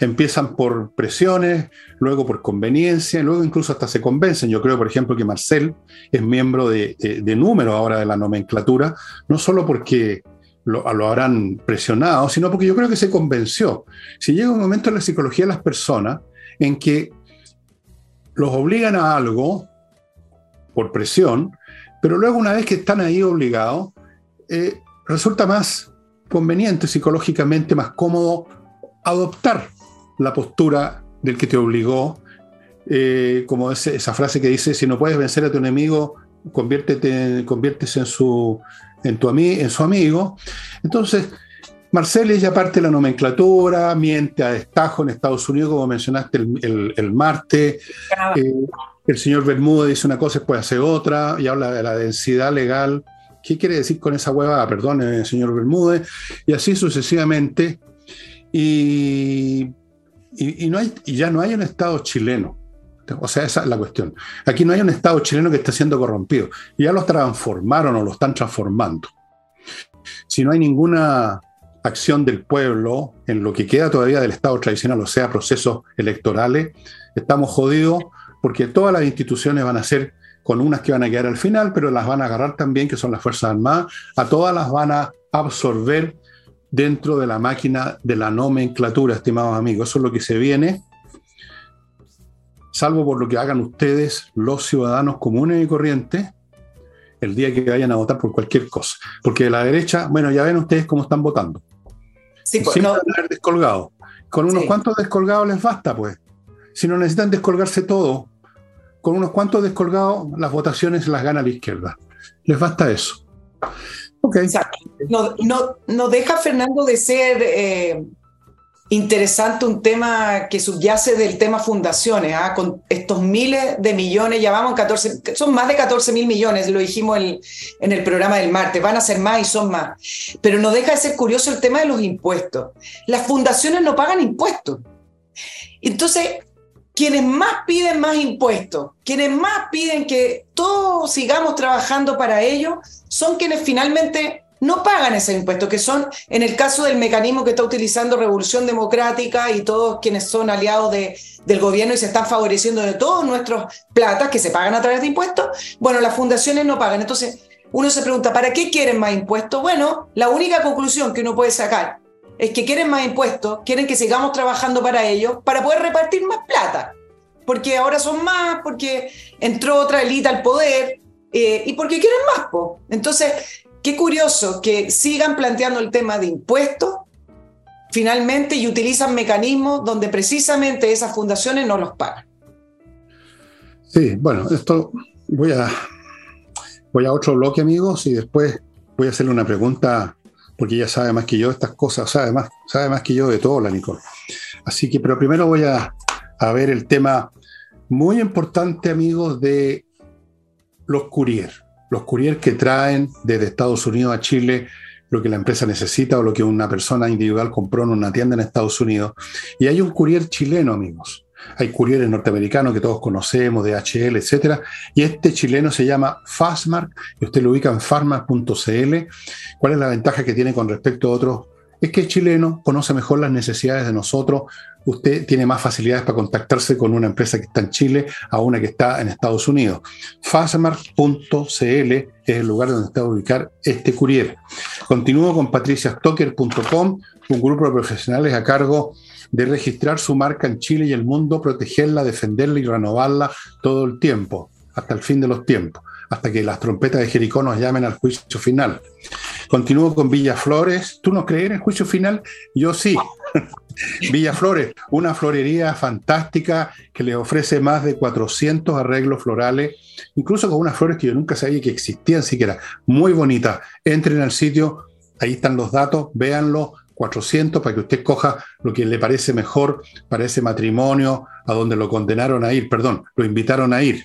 Empiezan por presiones, luego por conveniencia, y luego incluso hasta se convencen. Yo creo, por ejemplo, que Marcel es miembro de, número ahora de la nomenclatura, no solo porque lo, lo, habrán presionado, sino porque yo creo que se convenció. Si llega un momento en la psicología de las personas en que los obligan a algo por presión, pero luego una vez que están ahí obligados, eh, resulta más conveniente psicológicamente, más cómodo adoptar la postura del que te obligó, eh, como esa frase que dice, si no puedes vencer a tu enemigo, conviértete, conviértese en su, en, tu en su amigo. Entonces, Marcel ya parte de la nomenclatura, miente a destajo en Estados Unidos, como mencionaste el, el, martes. Eh, el señor Bermúdez dice una cosa y después hace otra, y habla de la densidad legal ¿Qué quiere decir con esa hueva? Perdón, señor Bermúdez. Y así sucesivamente. Y, no hay, y ya no hay un Estado chileno. O sea, esa es la cuestión. Aquí no hay un Estado chileno que esté siendo corrompido. Ya lo transformaron o lo están transformando. Si no hay ninguna acción del pueblo en lo que queda todavía del Estado tradicional, o sea, procesos electorales, estamos jodidos porque todas las instituciones van a ser con unas que van a quedar al final, pero las van a agarrar también, que son las Fuerzas Armadas, a todas las van a absorber dentro de la máquina de la nomenclatura, estimados amigos. Eso es lo que se viene, salvo por lo que hagan ustedes, los ciudadanos comunes y corrientes, el día que vayan a votar por cualquier cosa. Porque de la derecha, bueno, ya ven ustedes cómo están votando. Sí, pues, descolgados. Con unos cuantos descolgados les basta, pues. Si no necesitan descolgarse todo, con unos cuantos descolgados, las votaciones las gana la izquierda. Les basta eso. Okay. No, no, deja, Fernando, de ser eh, interesante un tema que subyace del tema fundaciones, ¿ah? con estos miles de millones, ya vamos 14, son más de 14 mil millones, lo dijimos en el programa del martes, van a ser más y son más. Pero no deja de ser curioso el tema de los impuestos. Las fundaciones no pagan impuestos. Entonces, quienes más piden más impuestos, quienes más piden que todos sigamos trabajando para ello, son quienes finalmente no pagan ese impuesto, que son, en el caso del mecanismo que está utilizando Revolución Democrática y todos quienes son aliados de, del gobierno y se están favoreciendo de todos nuestros platas que se pagan a través de impuestos, bueno, las fundaciones no pagan. Entonces, uno se pregunta, ¿para qué quieren más impuestos? Bueno, la única conclusión que uno puede sacar es que quieren más impuestos, quieren que sigamos trabajando para ellos, para poder repartir más plata. Porque ahora son más, porque entró otra élite al poder eh, y porque quieren más. Entonces, qué curioso que sigan planteando el tema de impuestos finalmente y utilizan mecanismos donde precisamente esas fundaciones no los pagan. Sí, bueno, esto Voy a, voy a otro bloque, amigos, y después voy a hacerle una pregunta, porque ella sabe más que yo estas cosas, sabe más, sabe más que yo de todo, la Nicole. Así que, pero primero voy a, a ver el tema muy importante, amigos, de los courier. Los courier que traen desde Estados Unidos a Chile lo que la empresa necesita o lo que una persona individual compró en una tienda en Estados Unidos. Y hay un courier chileno, amigos. Hay courieres norteamericanos que todos conocemos, de HL, etcétera. Y este chileno se llama Fastmark, y usted lo ubica en farmac.cl. ¿Cuál es la ventaja que tiene con respecto a otros? Es que el chileno conoce mejor las necesidades de nosotros, usted tiene más facilidades para contactarse con una empresa que está en Chile a una que está en Estados Unidos. Fastmark.cl es el lugar donde está ubicar este courier. Continúo con patriciastocker.com, un grupo de profesionales a cargo de registrar su marca en Chile y el mundo, protegerla, defenderla y renovarla todo el tiempo, hasta el fin de los tiempos, hasta que las trompetas de Jericó nos llamen al juicio final. Continúo con Villa Flores. ¿Tú no crees en el juicio final? Yo sí. Villa Flores, una florería fantástica que le ofrece más de 400 arreglos florales, incluso con unas flores que yo nunca sabía que existían siquiera. Muy bonita. Entren al sitio, ahí están los datos, véanlo, 400 para que usted coja lo que le parece mejor para ese matrimonio a donde lo condenaron a ir, perdón, lo invitaron a ir.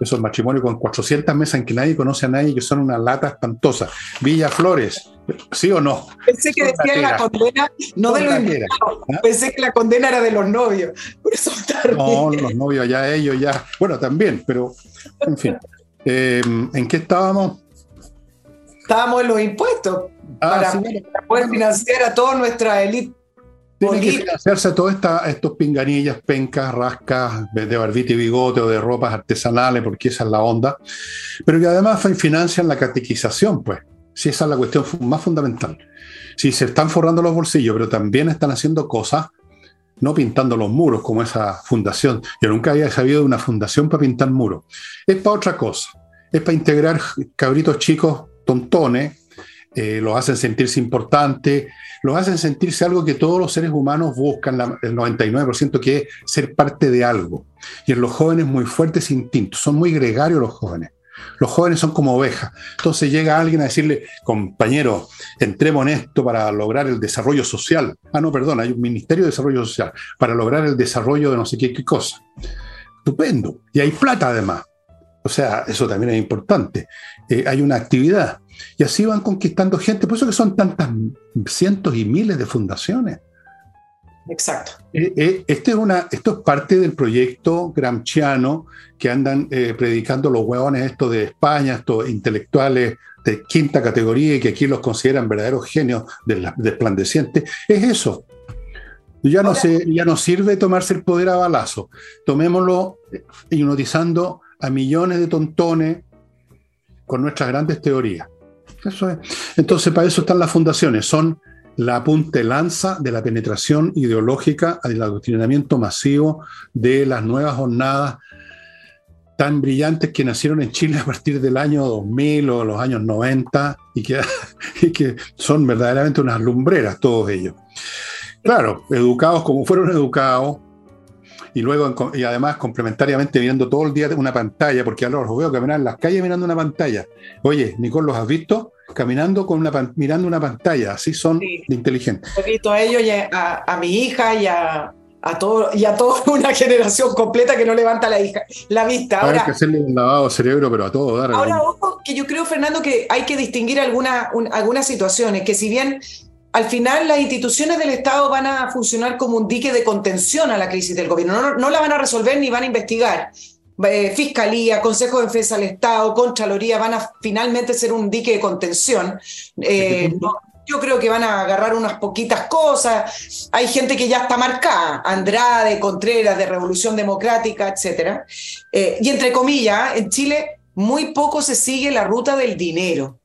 Esos matrimonios con 400 mesas en que nadie conoce a nadie, que son una lata espantosa. Villa Flores, ¿sí o no? Pensé que decía la condena, no de los invitados. ¿Ah? Pensé que la condena era de los novios. Por eso no, los novios ya ellos ya. Bueno, también, pero en fin. Eh, ¿En qué estábamos? Estábamos en los impuestos ah, para, poder financiar a toda nuestra élite tiene que financiarse a todas estos pinganillas, pencas, rascas de barbita y bigote o de ropas artesanales, porque esa es la onda, pero que además financian la catequización, pues, si esa es la cuestión más fundamental. Si se están forrando los bolsillos, pero también están haciendo cosas, no pintando los muros como esa fundación. Yo nunca había sabido de una fundación para pintar muros. Es para otra cosa. Es para integrar cabritos chicos tontones eh, los hacen sentirse importantes, los hacen sentirse algo que todos los seres humanos buscan, el 99%, que es ser parte de algo. Y en los jóvenes muy fuertes instintos, son muy gregarios los jóvenes. Los jóvenes son como ovejas. Entonces llega alguien a decirle, compañero, entremos en esto para lograr el desarrollo social. Ah, no, perdón, hay un Ministerio de Desarrollo Social para lograr el desarrollo de no sé qué, qué cosa. Estupendo. Y hay plata además. O sea, eso también es importante. Eh, hay una actividad. Y así van conquistando gente. Por eso que son tantas cientos y miles de fundaciones. Exacto. Eh, eh, este es una, esto es parte del proyecto gramsciano que andan predicando los huevones estos de España, estos intelectuales de quinta categoría y que aquí los consideran verdaderos genios desplandecientes. Es eso. Ya no, se, ya no sirve tomarse el poder a balazo. Tomémoslo hipnotizando a millones de tontones con nuestras grandes teorías. Eso es. Entonces, para eso están las fundaciones, son la punta lanza de la penetración ideológica, del adoctrinamiento masivo de las nuevas jornadas tan brillantes que nacieron en Chile a partir del año 2000 o los años 90 y que, y que son verdaderamente unas lumbreras todos ellos. Claro, educados como fueron educados, y luego y además complementariamente viendo todo el día una pantalla, porque ahora los veo caminar en las calles mirando una pantalla. Oye, Nicole, ¿los has visto? Caminando con una mirando una pantalla, así son de inteligentes. He visto a ellos y a, mi hija y a, a, todo, y a toda una generación completa que no levanta la, hija, la vista. Ahora, hay que hacerle un lavado cerebro, pero a todo dar. Ahora, ojo, que yo creo, Fernando, que hay que distinguir alguna, algunas situaciones, que si bien al final las instituciones del Estado van a funcionar como un dique de contención a la crisis del gobierno. No, la van a resolver ni van a investigar. Eh, Fiscalía, Consejo de Defensa del Estado, Contraloría van a finalmente ser un dique de contención. Eh, yo creo que van a agarrar unas poquitas cosas. Hay gente que ya está marcada, Andrade, Contreras, de Revolución Democrática, etc. Eh, y entre comillas, en Chile muy poco se sigue la ruta del dinero.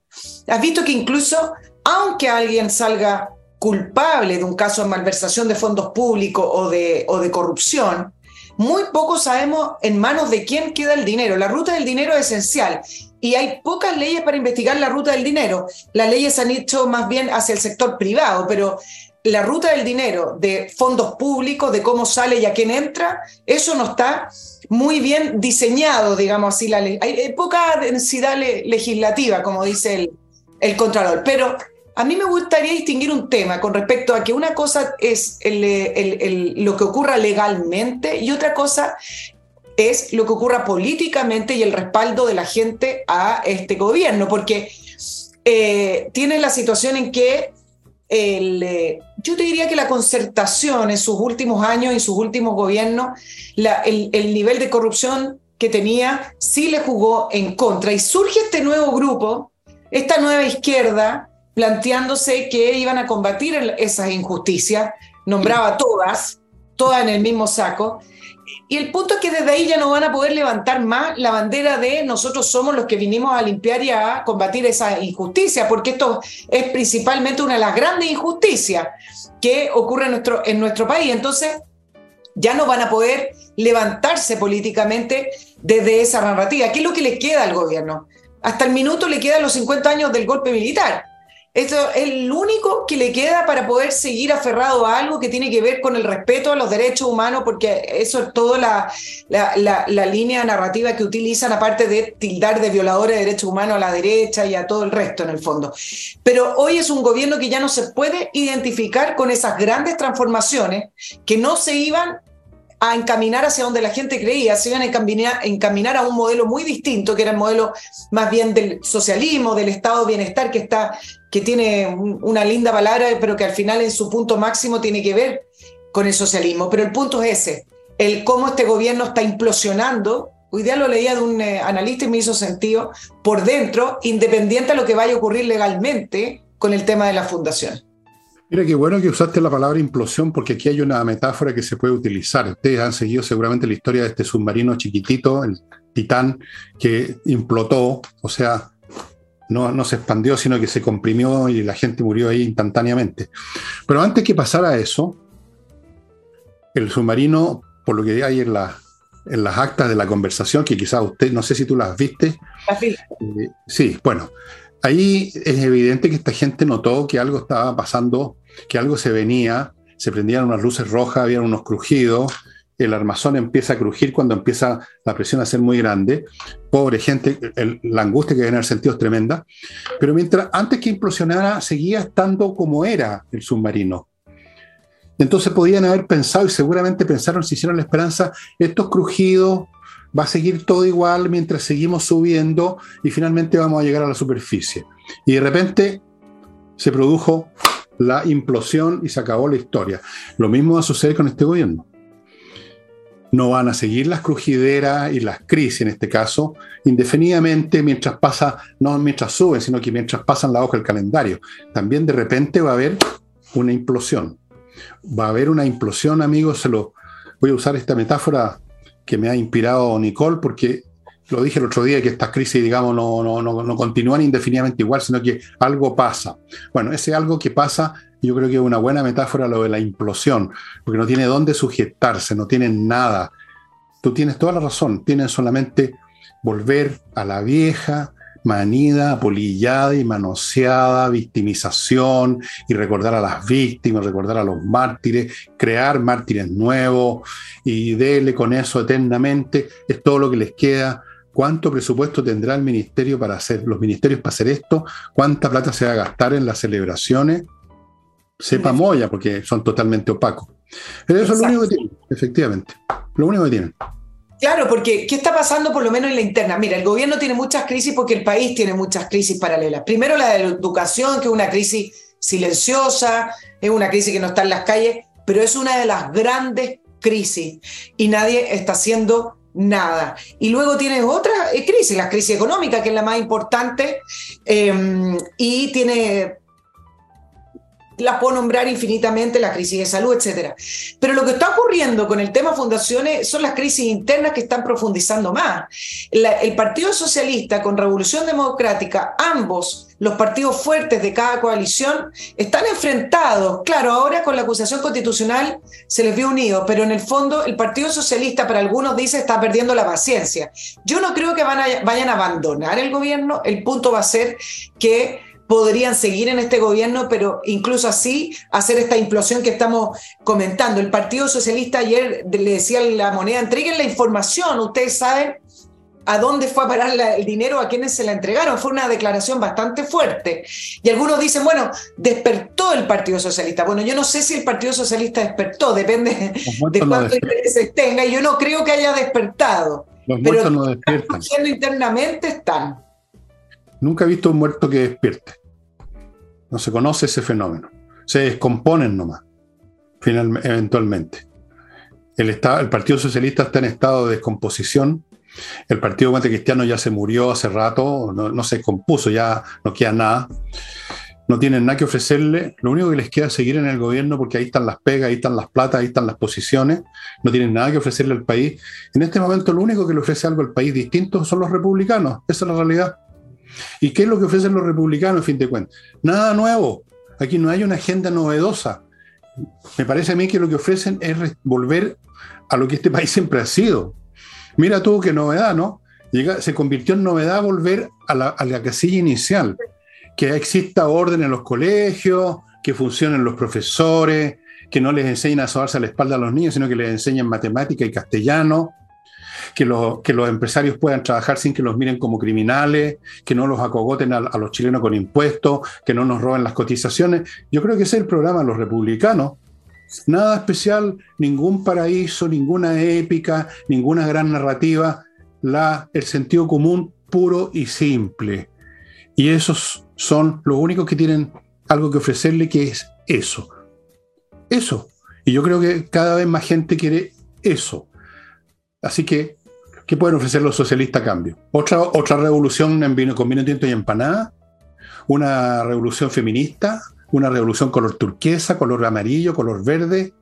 Has visto que incluso aunque alguien salga culpable de un caso de malversación de fondos públicos o de, o de corrupción, muy poco sabemos en manos de quién queda el dinero. La ruta del dinero es esencial y hay pocas leyes para investigar la ruta del dinero. Las leyes han hecho más bien hacia el sector privado, pero la ruta del dinero de fondos públicos, de cómo sale y a quién entra, eso no está muy bien diseñado, digamos así. La hay poca densidad legislativa, como dice el, el Contralor. Pero a mí me gustaría distinguir un tema con respecto a que una cosa es lo que ocurra legalmente y otra cosa es lo que ocurra políticamente y el respaldo de la gente a este gobierno, porque eh, tiene la situación en que eh, yo te diría que la concertación en sus últimos años y sus últimos gobiernos, el, el nivel de corrupción que tenía sí le jugó en contra. Y surge este nuevo grupo, esta nueva izquierda, planteándose que iban a combatir esas injusticias, nombraba todas, todas en el mismo saco, y el punto es que desde ahí ya no van a poder levantar más la bandera de nosotros somos los que vinimos a limpiar y a combatir esa injusticia, porque esto es principalmente una de las grandes injusticias que ocurre en nuestro, en nuestro país. Entonces, ya no van a poder levantarse políticamente desde esa narrativa. ¿Qué es lo que les queda al gobierno? Hasta el minuto le quedan los 50 años del golpe militar. Esto es el único que le queda para poder seguir aferrado a algo que tiene que ver con el respeto a los derechos humanos, porque eso es toda la, la, línea narrativa que utilizan, aparte de tildar de violadores de derechos humanos a la derecha y a todo el resto en el fondo. Pero hoy es un gobierno que ya no se puede identificar con esas grandes transformaciones que no se iban a encaminar hacia donde la gente creía, se iban a encaminar, a un modelo muy distinto, que era el modelo más bien del socialismo, del estado de bienestar, que, está, que tiene una linda palabra, pero que al final en su punto máximo tiene que ver con el socialismo. Pero el punto es ese, el cómo este gobierno está implosionando. Hoy día lo leía de un eh, analista y me hizo sentido, por dentro, independiente de lo que vaya a ocurrir legalmente con el tema de la fundación. Mira, qué bueno que usaste la palabra implosión porque aquí hay una metáfora que se puede utilizar. Ustedes han seguido seguramente la historia de este submarino chiquitito, el Titán, que implotó, o sea, no, no se expandió, sino que se comprimió y la gente murió ahí instantáneamente. Pero antes que pasara eso, el submarino, por lo que hay en, en las actas de la conversación, que quizás usted, no sé si tú las viste. Eh, sí, bueno, ahí es evidente que esta gente notó que algo estaba pasando que algo se venía, se prendían unas luces rojas, había unos crujidos, el armazón empieza a crujir cuando empieza la presión a ser muy grande. Pobre gente, la angustia que viene en el sentido es tremenda. Pero mientras, antes que implosionara, seguía estando como era el submarino. Entonces podían haber pensado, y seguramente pensaron, si hicieron la esperanza, estos crujidos, va a seguir todo igual mientras seguimos subiendo y finalmente vamos a llegar a la superficie. Y de repente se produjo la implosión y se acabó la historia. Lo mismo va a suceder con este gobierno. No van a seguir las crujideras y las crisis, en este caso, indefinidamente mientras pasa, no mientras suben, sino que mientras pasan la hoja del calendario. También de repente va a haber una implosión. Va a haber una implosión, amigos. Se lo, voy a usar esta metáfora que me ha inspirado Nicole, porque lo dije el otro día, que estas crisis, digamos, no, no, no, continúan indefinidamente igual, sino que algo pasa. Bueno, ese algo que pasa, yo creo que es una buena metáfora lo de la implosión, porque no tiene dónde sujetarse, no tienen nada. Tú tienes toda la razón, tienen solamente volver a la vieja, manida, apolillada y manoseada victimización y recordar a las víctimas, recordar a los mártires, crear mártires nuevos y dele con eso eternamente, es todo lo que les queda cuánto presupuesto tendrá el ministerio para hacer, los ministerios para hacer esto, cuánta plata se va a gastar en las celebraciones, sepa moya, porque son totalmente opacos. Pero eso es lo único que tienen, efectivamente. Lo único que tienen. Claro, porque ¿qué está pasando por lo menos en la interna? Mira, el gobierno tiene muchas crisis porque el país tiene muchas crisis paralelas. Primero la de la educación, que es una crisis silenciosa, es una crisis que no está en las calles, pero es una de las grandes crisis y nadie está haciendo nada. Y luego tienes otra eh, crisis, la crisis económica, que es la más importante, em, y tiene, la puedo nombrar infinitamente, la crisis de salud, etc. Pero lo que está ocurriendo con el tema fundaciones son las crisis internas que están profundizando más. el Partido Socialista con Revolución Democrática, ambos los partidos fuertes de cada coalición están enfrentados. Claro, ahora con la acusación constitucional se les vio unidos, pero en el fondo el Partido Socialista para algunos dice está perdiendo la paciencia. Yo no creo que van a, vayan a abandonar el gobierno, el punto va a ser que podrían seguir en este gobierno, pero incluso así hacer esta implosión que estamos comentando. El Partido Socialista ayer le decía a la moneda, entreguen la información, ustedes saben a dónde fue a parar el dinero, a quienes se la entregaron. Fue una declaración bastante fuerte. Y algunos dicen, bueno, despertó el Partido Socialista. Bueno, yo no sé si el Partido Socialista despertó, depende de cuánto intereses tenga, y yo no creo que haya despertado. Los muertos no despiertan. internamente están. Nunca he visto un muerto que despierte. No se conoce ese fenómeno. Se descomponen nomás, finalmente, eventualmente. El, Partido Socialista está en estado de descomposición el Partido Puente Cristiano ya se murió hace rato, no, se compuso, ya no queda nada. No tienen nada que ofrecerle. Lo único que les queda es seguir en el gobierno porque ahí están las pegas, ahí están las platas, ahí están las posiciones. No tienen nada que ofrecerle al país. En este momento lo único que le ofrece algo al país distinto son los republicanos. Esa es la realidad. ¿Y qué es lo que ofrecen los republicanos, en fin de cuentas? Nada nuevo. Aquí no hay una agenda novedosa. Me parece a mí que lo que ofrecen es volver a lo que este país siempre ha sido, Mira tú qué novedad, ¿no? Llega, se convirtió en novedad volver a la, casilla inicial, que exista orden en los colegios, que funcionen los profesores, que no les enseñen a sobarse a la espalda a los niños, sino que les enseñen matemática y castellano, que, que los empresarios puedan trabajar sin que los miren como criminales, que no los acogoten a, los chilenos con impuestos, que no nos roben las cotizaciones. Yo creo que ese es el programa de los republicanos Nada especial, ningún paraíso, ninguna épica, ninguna gran narrativa, la, el sentido común puro y simple. Y esos son los únicos que tienen algo que ofrecerle, que es eso. Eso. Y yo creo que cada vez más gente quiere eso. Así que, ¿qué pueden ofrecer los socialistas a cambio? ¿Otra, otra revolución en vino, con vino tinto y empanada? ¿Una revolución feminista? una revolución color turquesa, color amarillo, color verde.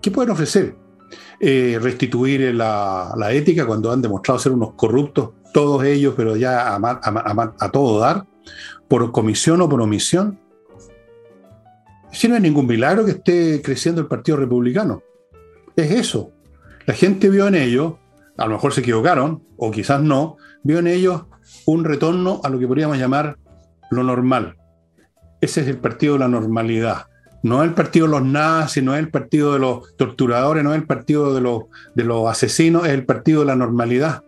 ¿Qué pueden ofrecer? Eh, restituir la, ética cuando han demostrado ser unos corruptos, todos ellos, pero ya a, todo dar, por comisión o por omisión. Si no es ningún milagro que esté creciendo el Partido Republicano. Es eso. La gente vio en ellos, a lo mejor se equivocaron, o quizás no, vio en ellos un retorno a lo que podríamos llamar lo normal, ese es el partido de la normalidad. No es el partido de los nazis, no es el partido de los torturadores, no es el partido de los, de los asesinos, es el partido de la normalidad,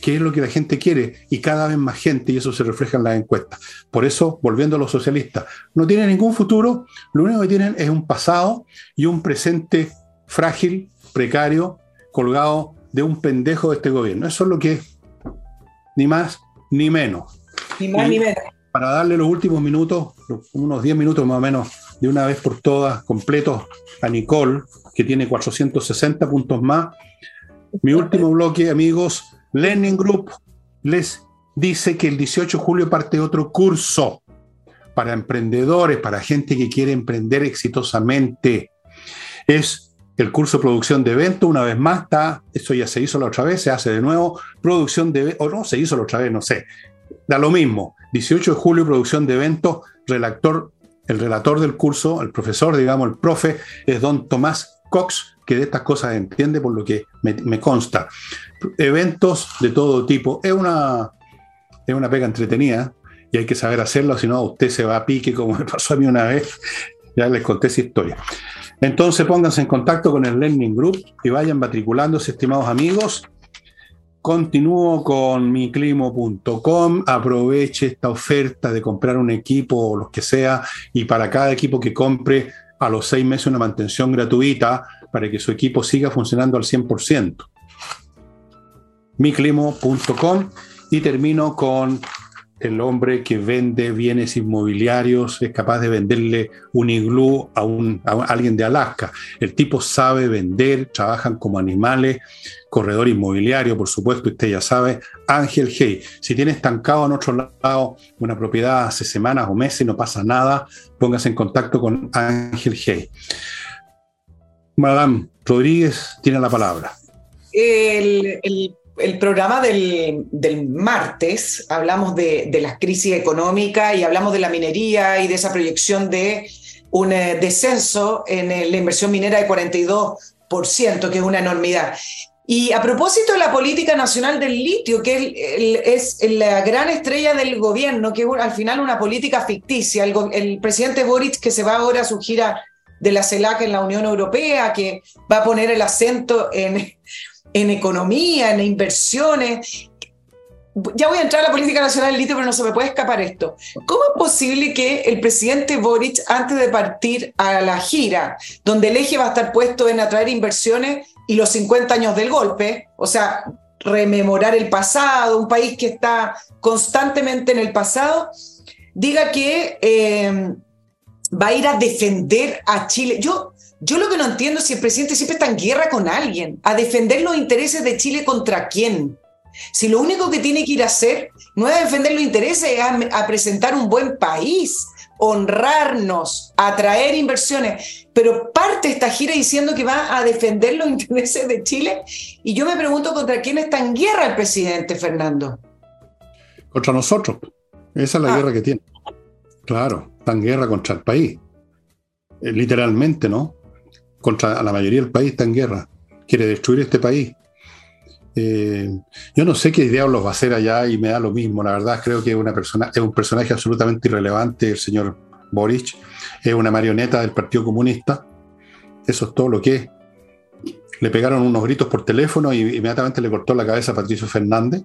que es lo que la gente quiere y cada vez más gente, y eso se refleja en las encuestas. Por eso, volviendo a los socialistas, no tienen ningún futuro, lo único que tienen es un pasado y un presente frágil, precario, colgado de un pendejo de este gobierno. Eso es lo que es, ni más ni menos. Ni más ni menos para darle los últimos minutos, unos 10 minutos más o menos, de una vez por todas, completos a Nicole, que tiene 460 puntos más. Mi último bloque, amigos, Learning Group les dice que el 18 de julio parte otro curso para emprendedores, para gente que quiere emprender exitosamente. Es el curso de producción de eventos, una vez más, está, eso ya se hizo la otra vez, se hace de nuevo, producción de, o no, se hizo la otra vez, no sé, da lo mismo, 18 de julio, producción de eventos, el relator del curso, el profesor, digamos, el profe, es don Tomás Cox, que de estas cosas entiende por lo que me, consta. Eventos de todo tipo. Es una, es una pega entretenida y hay que saber hacerlo, si no, usted se va a pique, como me pasó a mí una vez. Ya les conté esa historia. Entonces pónganse en contacto con el Learning Group y vayan matriculándose, estimados amigos. Continúo con miclimo.com, aproveche esta oferta de comprar un equipo o lo que sea y para cada equipo que compre a los seis meses una mantención gratuita para que su equipo siga funcionando al 100%. miclimo.com y termino con el hombre que vende bienes inmobiliarios, es capaz de venderle un iglú a, alguien de Alaska. El tipo sabe vender, trabajan como animales corredor inmobiliario, por supuesto, usted ya sabe, Ángel Hey. Si tiene estancado en otro lado una propiedad hace semanas o meses y no pasa nada, póngase en contacto con Ángel Hey. Madame Rodríguez tiene la palabra. El, programa del, martes hablamos de, de la crisis económica y hablamos de la minería y de esa proyección de un eh, descenso en la inversión minera de 42%, que es una enormidad. Y a propósito de la política nacional del litio, que es la gran estrella del gobierno, que es al final una política ficticia, el, presidente Boric que se va ahora a su gira de la CELAC en la Unión Europea, que va a poner el acento en, en economía, en inversiones, ya voy a entrar a la política nacional del litio, pero no se me puede escapar esto. ¿Cómo es posible que el presidente Boric, antes de partir a la gira, donde el eje va a estar puesto en atraer inversiones y los 50 años del golpe, o sea, rememorar el pasado, un país que está constantemente en el pasado, diga que eh, va a ir a defender a Chile? Yo, yo lo que no entiendo es si el presidente siempre está en guerra con alguien, a defender los intereses de Chile contra quién. Si lo único que tiene que ir a hacer no es defender los intereses, es a, presentar un buen país, honrarnos, atraer inversiones, pero parte esta gira diciendo que va a defender los intereses de Chile. Y yo me pregunto contra quién está en guerra el presidente, Fernando. Contra nosotros. Esa es la ah. guerra que tiene. Claro, está en guerra contra el país. Eh, literalmente, ¿no? Contra la mayoría del país está en guerra. Quiere destruir este país. Eh, yo no sé qué diablos va a hacer allá y me da lo mismo. La verdad, creo que es, una persona, es un personaje absolutamente irrelevante el señor Boric. Es una marioneta del Partido Comunista. Eso es todo lo que es. Le pegaron unos gritos por teléfono y inmediatamente le cortó la cabeza a Patricio Fernández.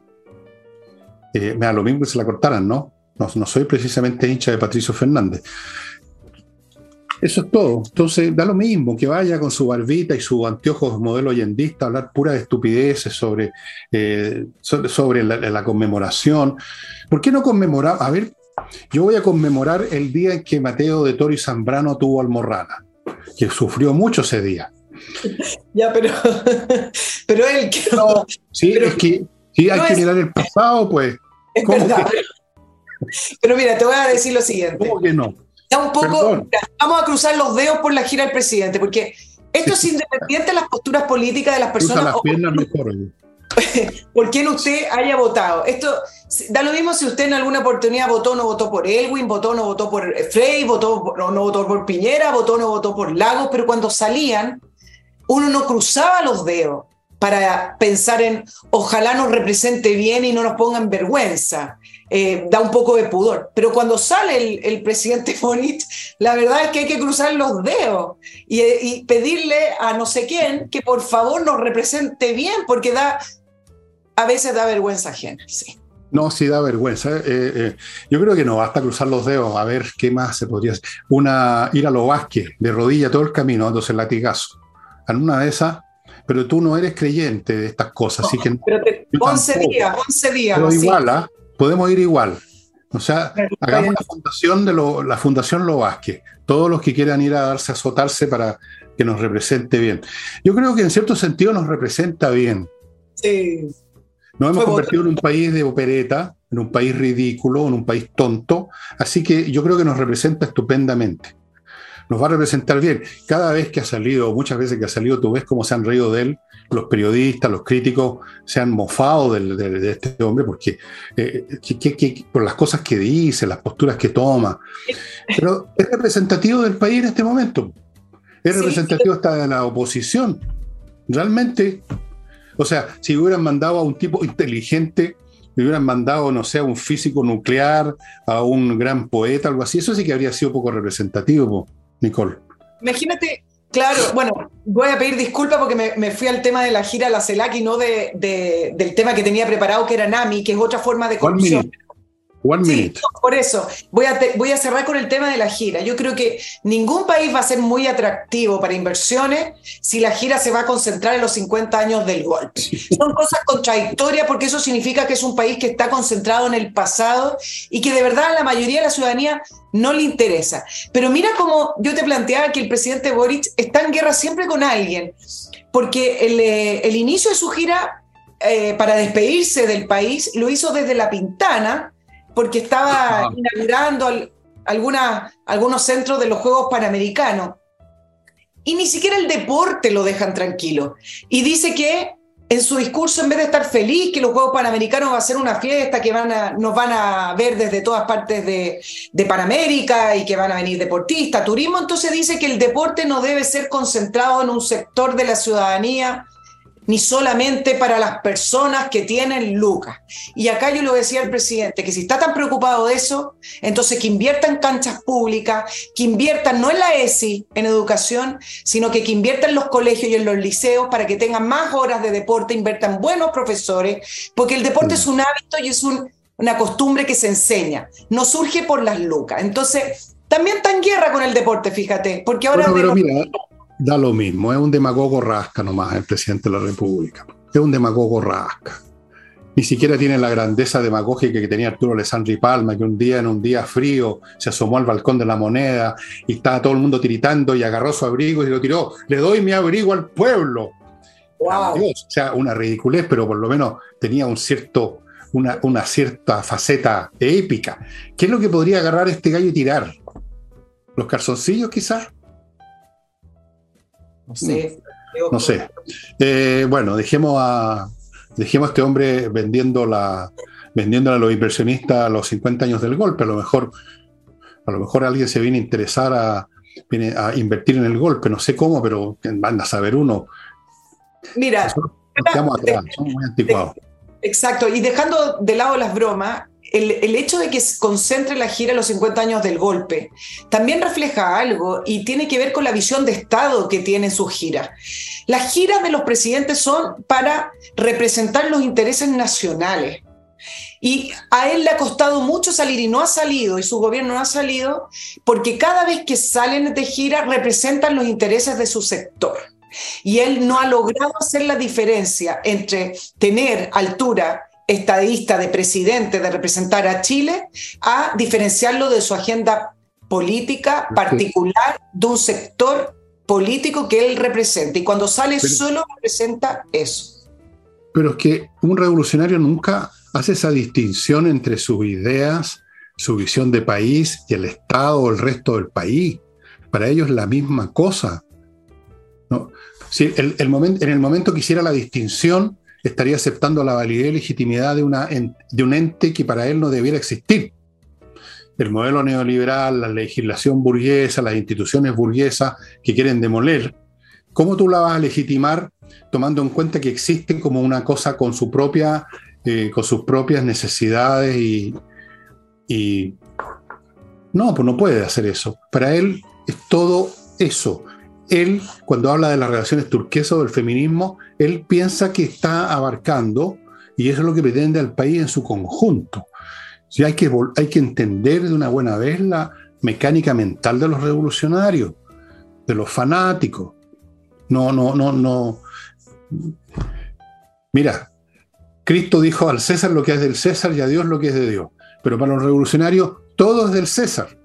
Eh, me da lo mismo que se la cortaran, ¿no? ¿no? No soy precisamente hincha de Patricio Fernández. Eso es todo. Entonces, da lo mismo que vaya con su barbita y su anteojos modelo yendista a hablar puras estupideces sobre, eh, sobre, la, conmemoración. ¿Por qué no conmemorar? A ver, yo voy a conmemorar el día en que Mateo de Toro y Zambrano tuvo almorrana, que sufrió mucho ese día. Ya, pero, pero él que no, Sí, es que sí, hay que mirar el pasado, pues. Pero mira, te voy a decir lo siguiente. ¿Cómo que no? Un poco, vamos a cruzar los dedos por la gira del presidente, porque esto es independiente de las posturas políticas de las personas. las piernas mejor. por quién usted haya votado. Esto da lo mismo si usted en alguna oportunidad votó o no votó por Elwin, votó o no votó por Frey, votó o no votó por Piñera, votó o no votó por Lagos, pero cuando salían, uno no cruzaba los dedos para pensar en ojalá nos represente bien y no nos ponga en vergüenza. Eh, da un poco de pudor. Pero cuando sale el, presidente Boric, la verdad es que hay que cruzar los dedos y, pedirle a no sé quién que por favor nos represente bien, porque da, a veces da vergüenza ajena. Sí. No, sí da vergüenza. Eh, eh, yo creo que no basta cruzar los dedos a ver qué más se podría hacer. Una, ir a lo Vázquez, de rodilla todo el camino, dándose el latigazo. En una de esas pero tú no eres creyente de estas cosas, así que... Pero 11 días, 11 días. Pero igual, ¿ah? Podemos ir igual. O sea, hagamos la fundación de lo, la fundación Lo Vázquez. Todos los que quieran ir a darse a azotarse para que nos represente bien. Yo creo que en cierto sentido nos representa bien. Sí. Nos hemos convertido en un país de opereta, en un país ridículo, en un país tonto. Así que yo creo que nos representa estupendamente nos va a representar bien. Cada vez que ha salido, muchas veces que ha salido, tú ves cómo se han reído de él, los periodistas, los críticos se han mofado de, este hombre porque eh, por las cosas que dice, las posturas que toma. Pero es representativo del país en este momento. Es representativo hasta de la oposición. Realmente, o sea, si hubieran mandado a un tipo inteligente, le hubieran mandado, no sé, a un físico nuclear, a un gran poeta, algo así, eso sí que habría sido poco representativo. Nicole. Imagínate, claro, bueno, voy a pedir disculpas porque me, fui al tema de la gira a la CELAC y no de, del tema que tenía preparado, que era NAMI, que es otra forma de corrupción. One minute. por eso, voy a, voy a cerrar con el tema de la gira. Yo creo que ningún país va a ser muy atractivo para inversiones si la gira se va a concentrar en los 50 años del golpe. Son cosas contradictorias porque eso significa que es un país que está concentrado en el pasado y que de verdad a la mayoría de la ciudadanía no le interesa. Pero mira cómo yo te planteaba que el presidente Boric está en guerra siempre con alguien, porque el, eh, inicio de su gira eh, para despedirse del país lo hizo desde La Pintana, porque estaba inaugurando algunos centros de los Juegos Panamericanos. Y ni siquiera el deporte lo dejan tranquilo. Y dice que en su discurso, en vez de estar feliz que los Juegos Panamericanos va a ser una fiesta, que van a, nos van a ver desde todas partes de, de Panamérica y que van a venir deportistas, turismo, entonces dice que el deporte no debe ser concentrado en un sector de la ciudadanía ni solamente para las personas que tienen lucas. Y acá yo lo decía al presidente, que si está tan preocupado de eso, entonces que invierta en canchas públicas, que invierta no en la ESI, en educación, sino que que invierta en los colegios y en los liceos para que tengan más horas de deporte, inviertan buenos profesores, porque el deporte es un hábito y es una costumbre que se enseña, no surge por las lucas. Entonces, también está en guerra con el deporte, fíjate, porque ahora... da lo mismo, es un demagogo rasca nomás el presidente de la República. Es un demagogo rasca. Ni siquiera tiene la grandeza demagógica que tenía Arturo Alessandri Palma, que un día, en un día frío, se asomó al balcón de la moneda y estaba todo el mundo tiritando y agarró su abrigo y lo tiró. Le doy mi abrigo al pueblo. Wow. o sea, una ridiculez, pero por lo menos tenía un cierto, una, una cierta faceta épica. ¿Qué es lo que podría agarrar este gallo y tirar? ¿Los calzoncillos quizás? No sé. No sé. Eh, bueno, dejemos a, dejemos a este hombre vendiendo la, vendiéndole a los inversionistas a los 50 años del golpe. A lo mejor, a lo mejor alguien se viene a interesar a, viene a invertir en el golpe. No sé cómo, pero van a saber uno. Mira, estamos atrás, somos muy anticuados. Exacto, y dejando de lado las bromas, el, hecho de que concentre la gira los 50 años del golpe también refleja algo y tiene que ver con la visión de Estado que tiene su gira. Las giras de los presidentes son para representar los intereses nacionales. Y a él le ha costado mucho salir y no ha salido, y su gobierno no ha salido, porque cada vez que salen de gira representan los intereses de su sector. Y él no ha logrado hacer la diferencia entre tener altura estadista de presidente, de representar a Chile, a diferenciarlo de su agenda política particular de un sector político que él representa. Y cuando sale solo representa eso. Pero es que un revolucionario nunca hace esa distinción entre sus ideas, su visión de país y el Estado o el resto del país. Para ellos es la misma cosa. ¿no? Si el, momento, en el momento que hiciera la distinción, estaría aceptando la validez y legitimidad de, una, de un ente que para él no debiera existir. El modelo neoliberal, la legislación burguesa, las instituciones burguesas que quieren demoler, ¿cómo tú la vas a legitimar tomando en cuenta que existen como una cosa con, su propia, eh, con sus propias necesidades y, y... No, pues no puede hacer eso. Para él es todo eso él, cuando habla de las relaciones turquesas o del feminismo, él piensa que está abarcando, y eso es lo que pretende al país en su conjunto. Si hay, que, hay que entender de una buena vez la mecánica mental de los revolucionarios, de los fanáticos. No, no, no, no. Mira, Cristo dijo al César lo que es del César y a Dios lo que es de Dios. Pero para los revolucionarios todo es del César.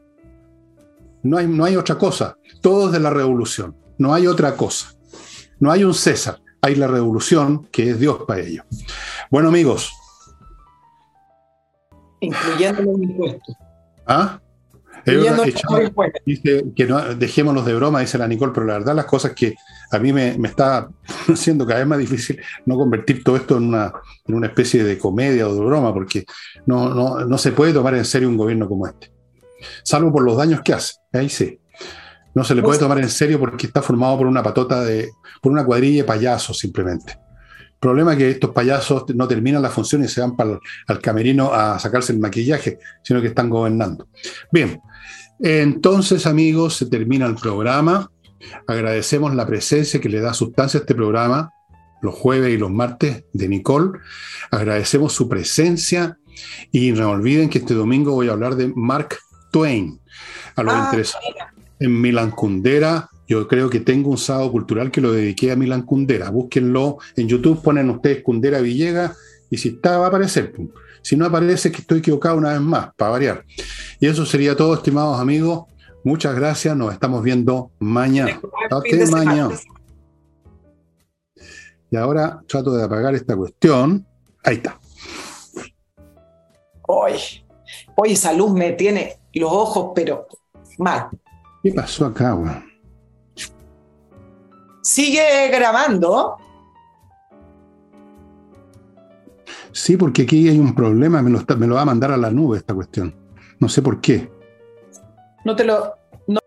No hay, no hay otra cosa. Todo es de la revolución. No hay otra cosa. No hay un César. Hay la revolución que es Dios para ellos. Bueno, amigos. Incluyendo los impuestos. ¿Ah? dice que no, dejémonos de broma, dice la Nicole, pero la verdad las cosas que a mí me, está haciendo cada vez más difícil no convertir todo esto en una, en una especie de comedia o de broma, porque no, no, no se puede tomar en serio un gobierno como este salvo por los daños que hace. Ahí sí. No se le puede tomar en serio porque está formado por una patota de, por una cuadrilla de payasos simplemente. El problema es que estos payasos no terminan la función y se van para al camerino a sacarse el maquillaje, sino que están gobernando. Bien, entonces amigos, se termina el programa. Agradecemos la presencia que le da sustancia a este programa los jueves y los martes de Nicole. Agradecemos su presencia y no olviden que este domingo voy a hablar de Mark Twain. A lo ah, En Milan Kundera, yo creo que tengo un sábado cultural que lo dediqué a Milan Kundera. Búsquenlo en YouTube, ponen ustedes Kundera Villegas y si está, va a aparecer. Si no aparece, que estoy equivocado una vez más, para variar. Y eso sería todo, estimados amigos. Muchas gracias, nos estamos viendo mañana. Hasta mañana. Y ahora trato de apagar esta cuestión. Ahí está. Hoy, hoy esa luz me tiene los ojos, pero mal. ¿Qué pasó acá, weón? Sigue grabando. Sí, porque aquí hay un problema, me lo, me lo va a mandar a la nube esta cuestión. No sé por qué. No te lo,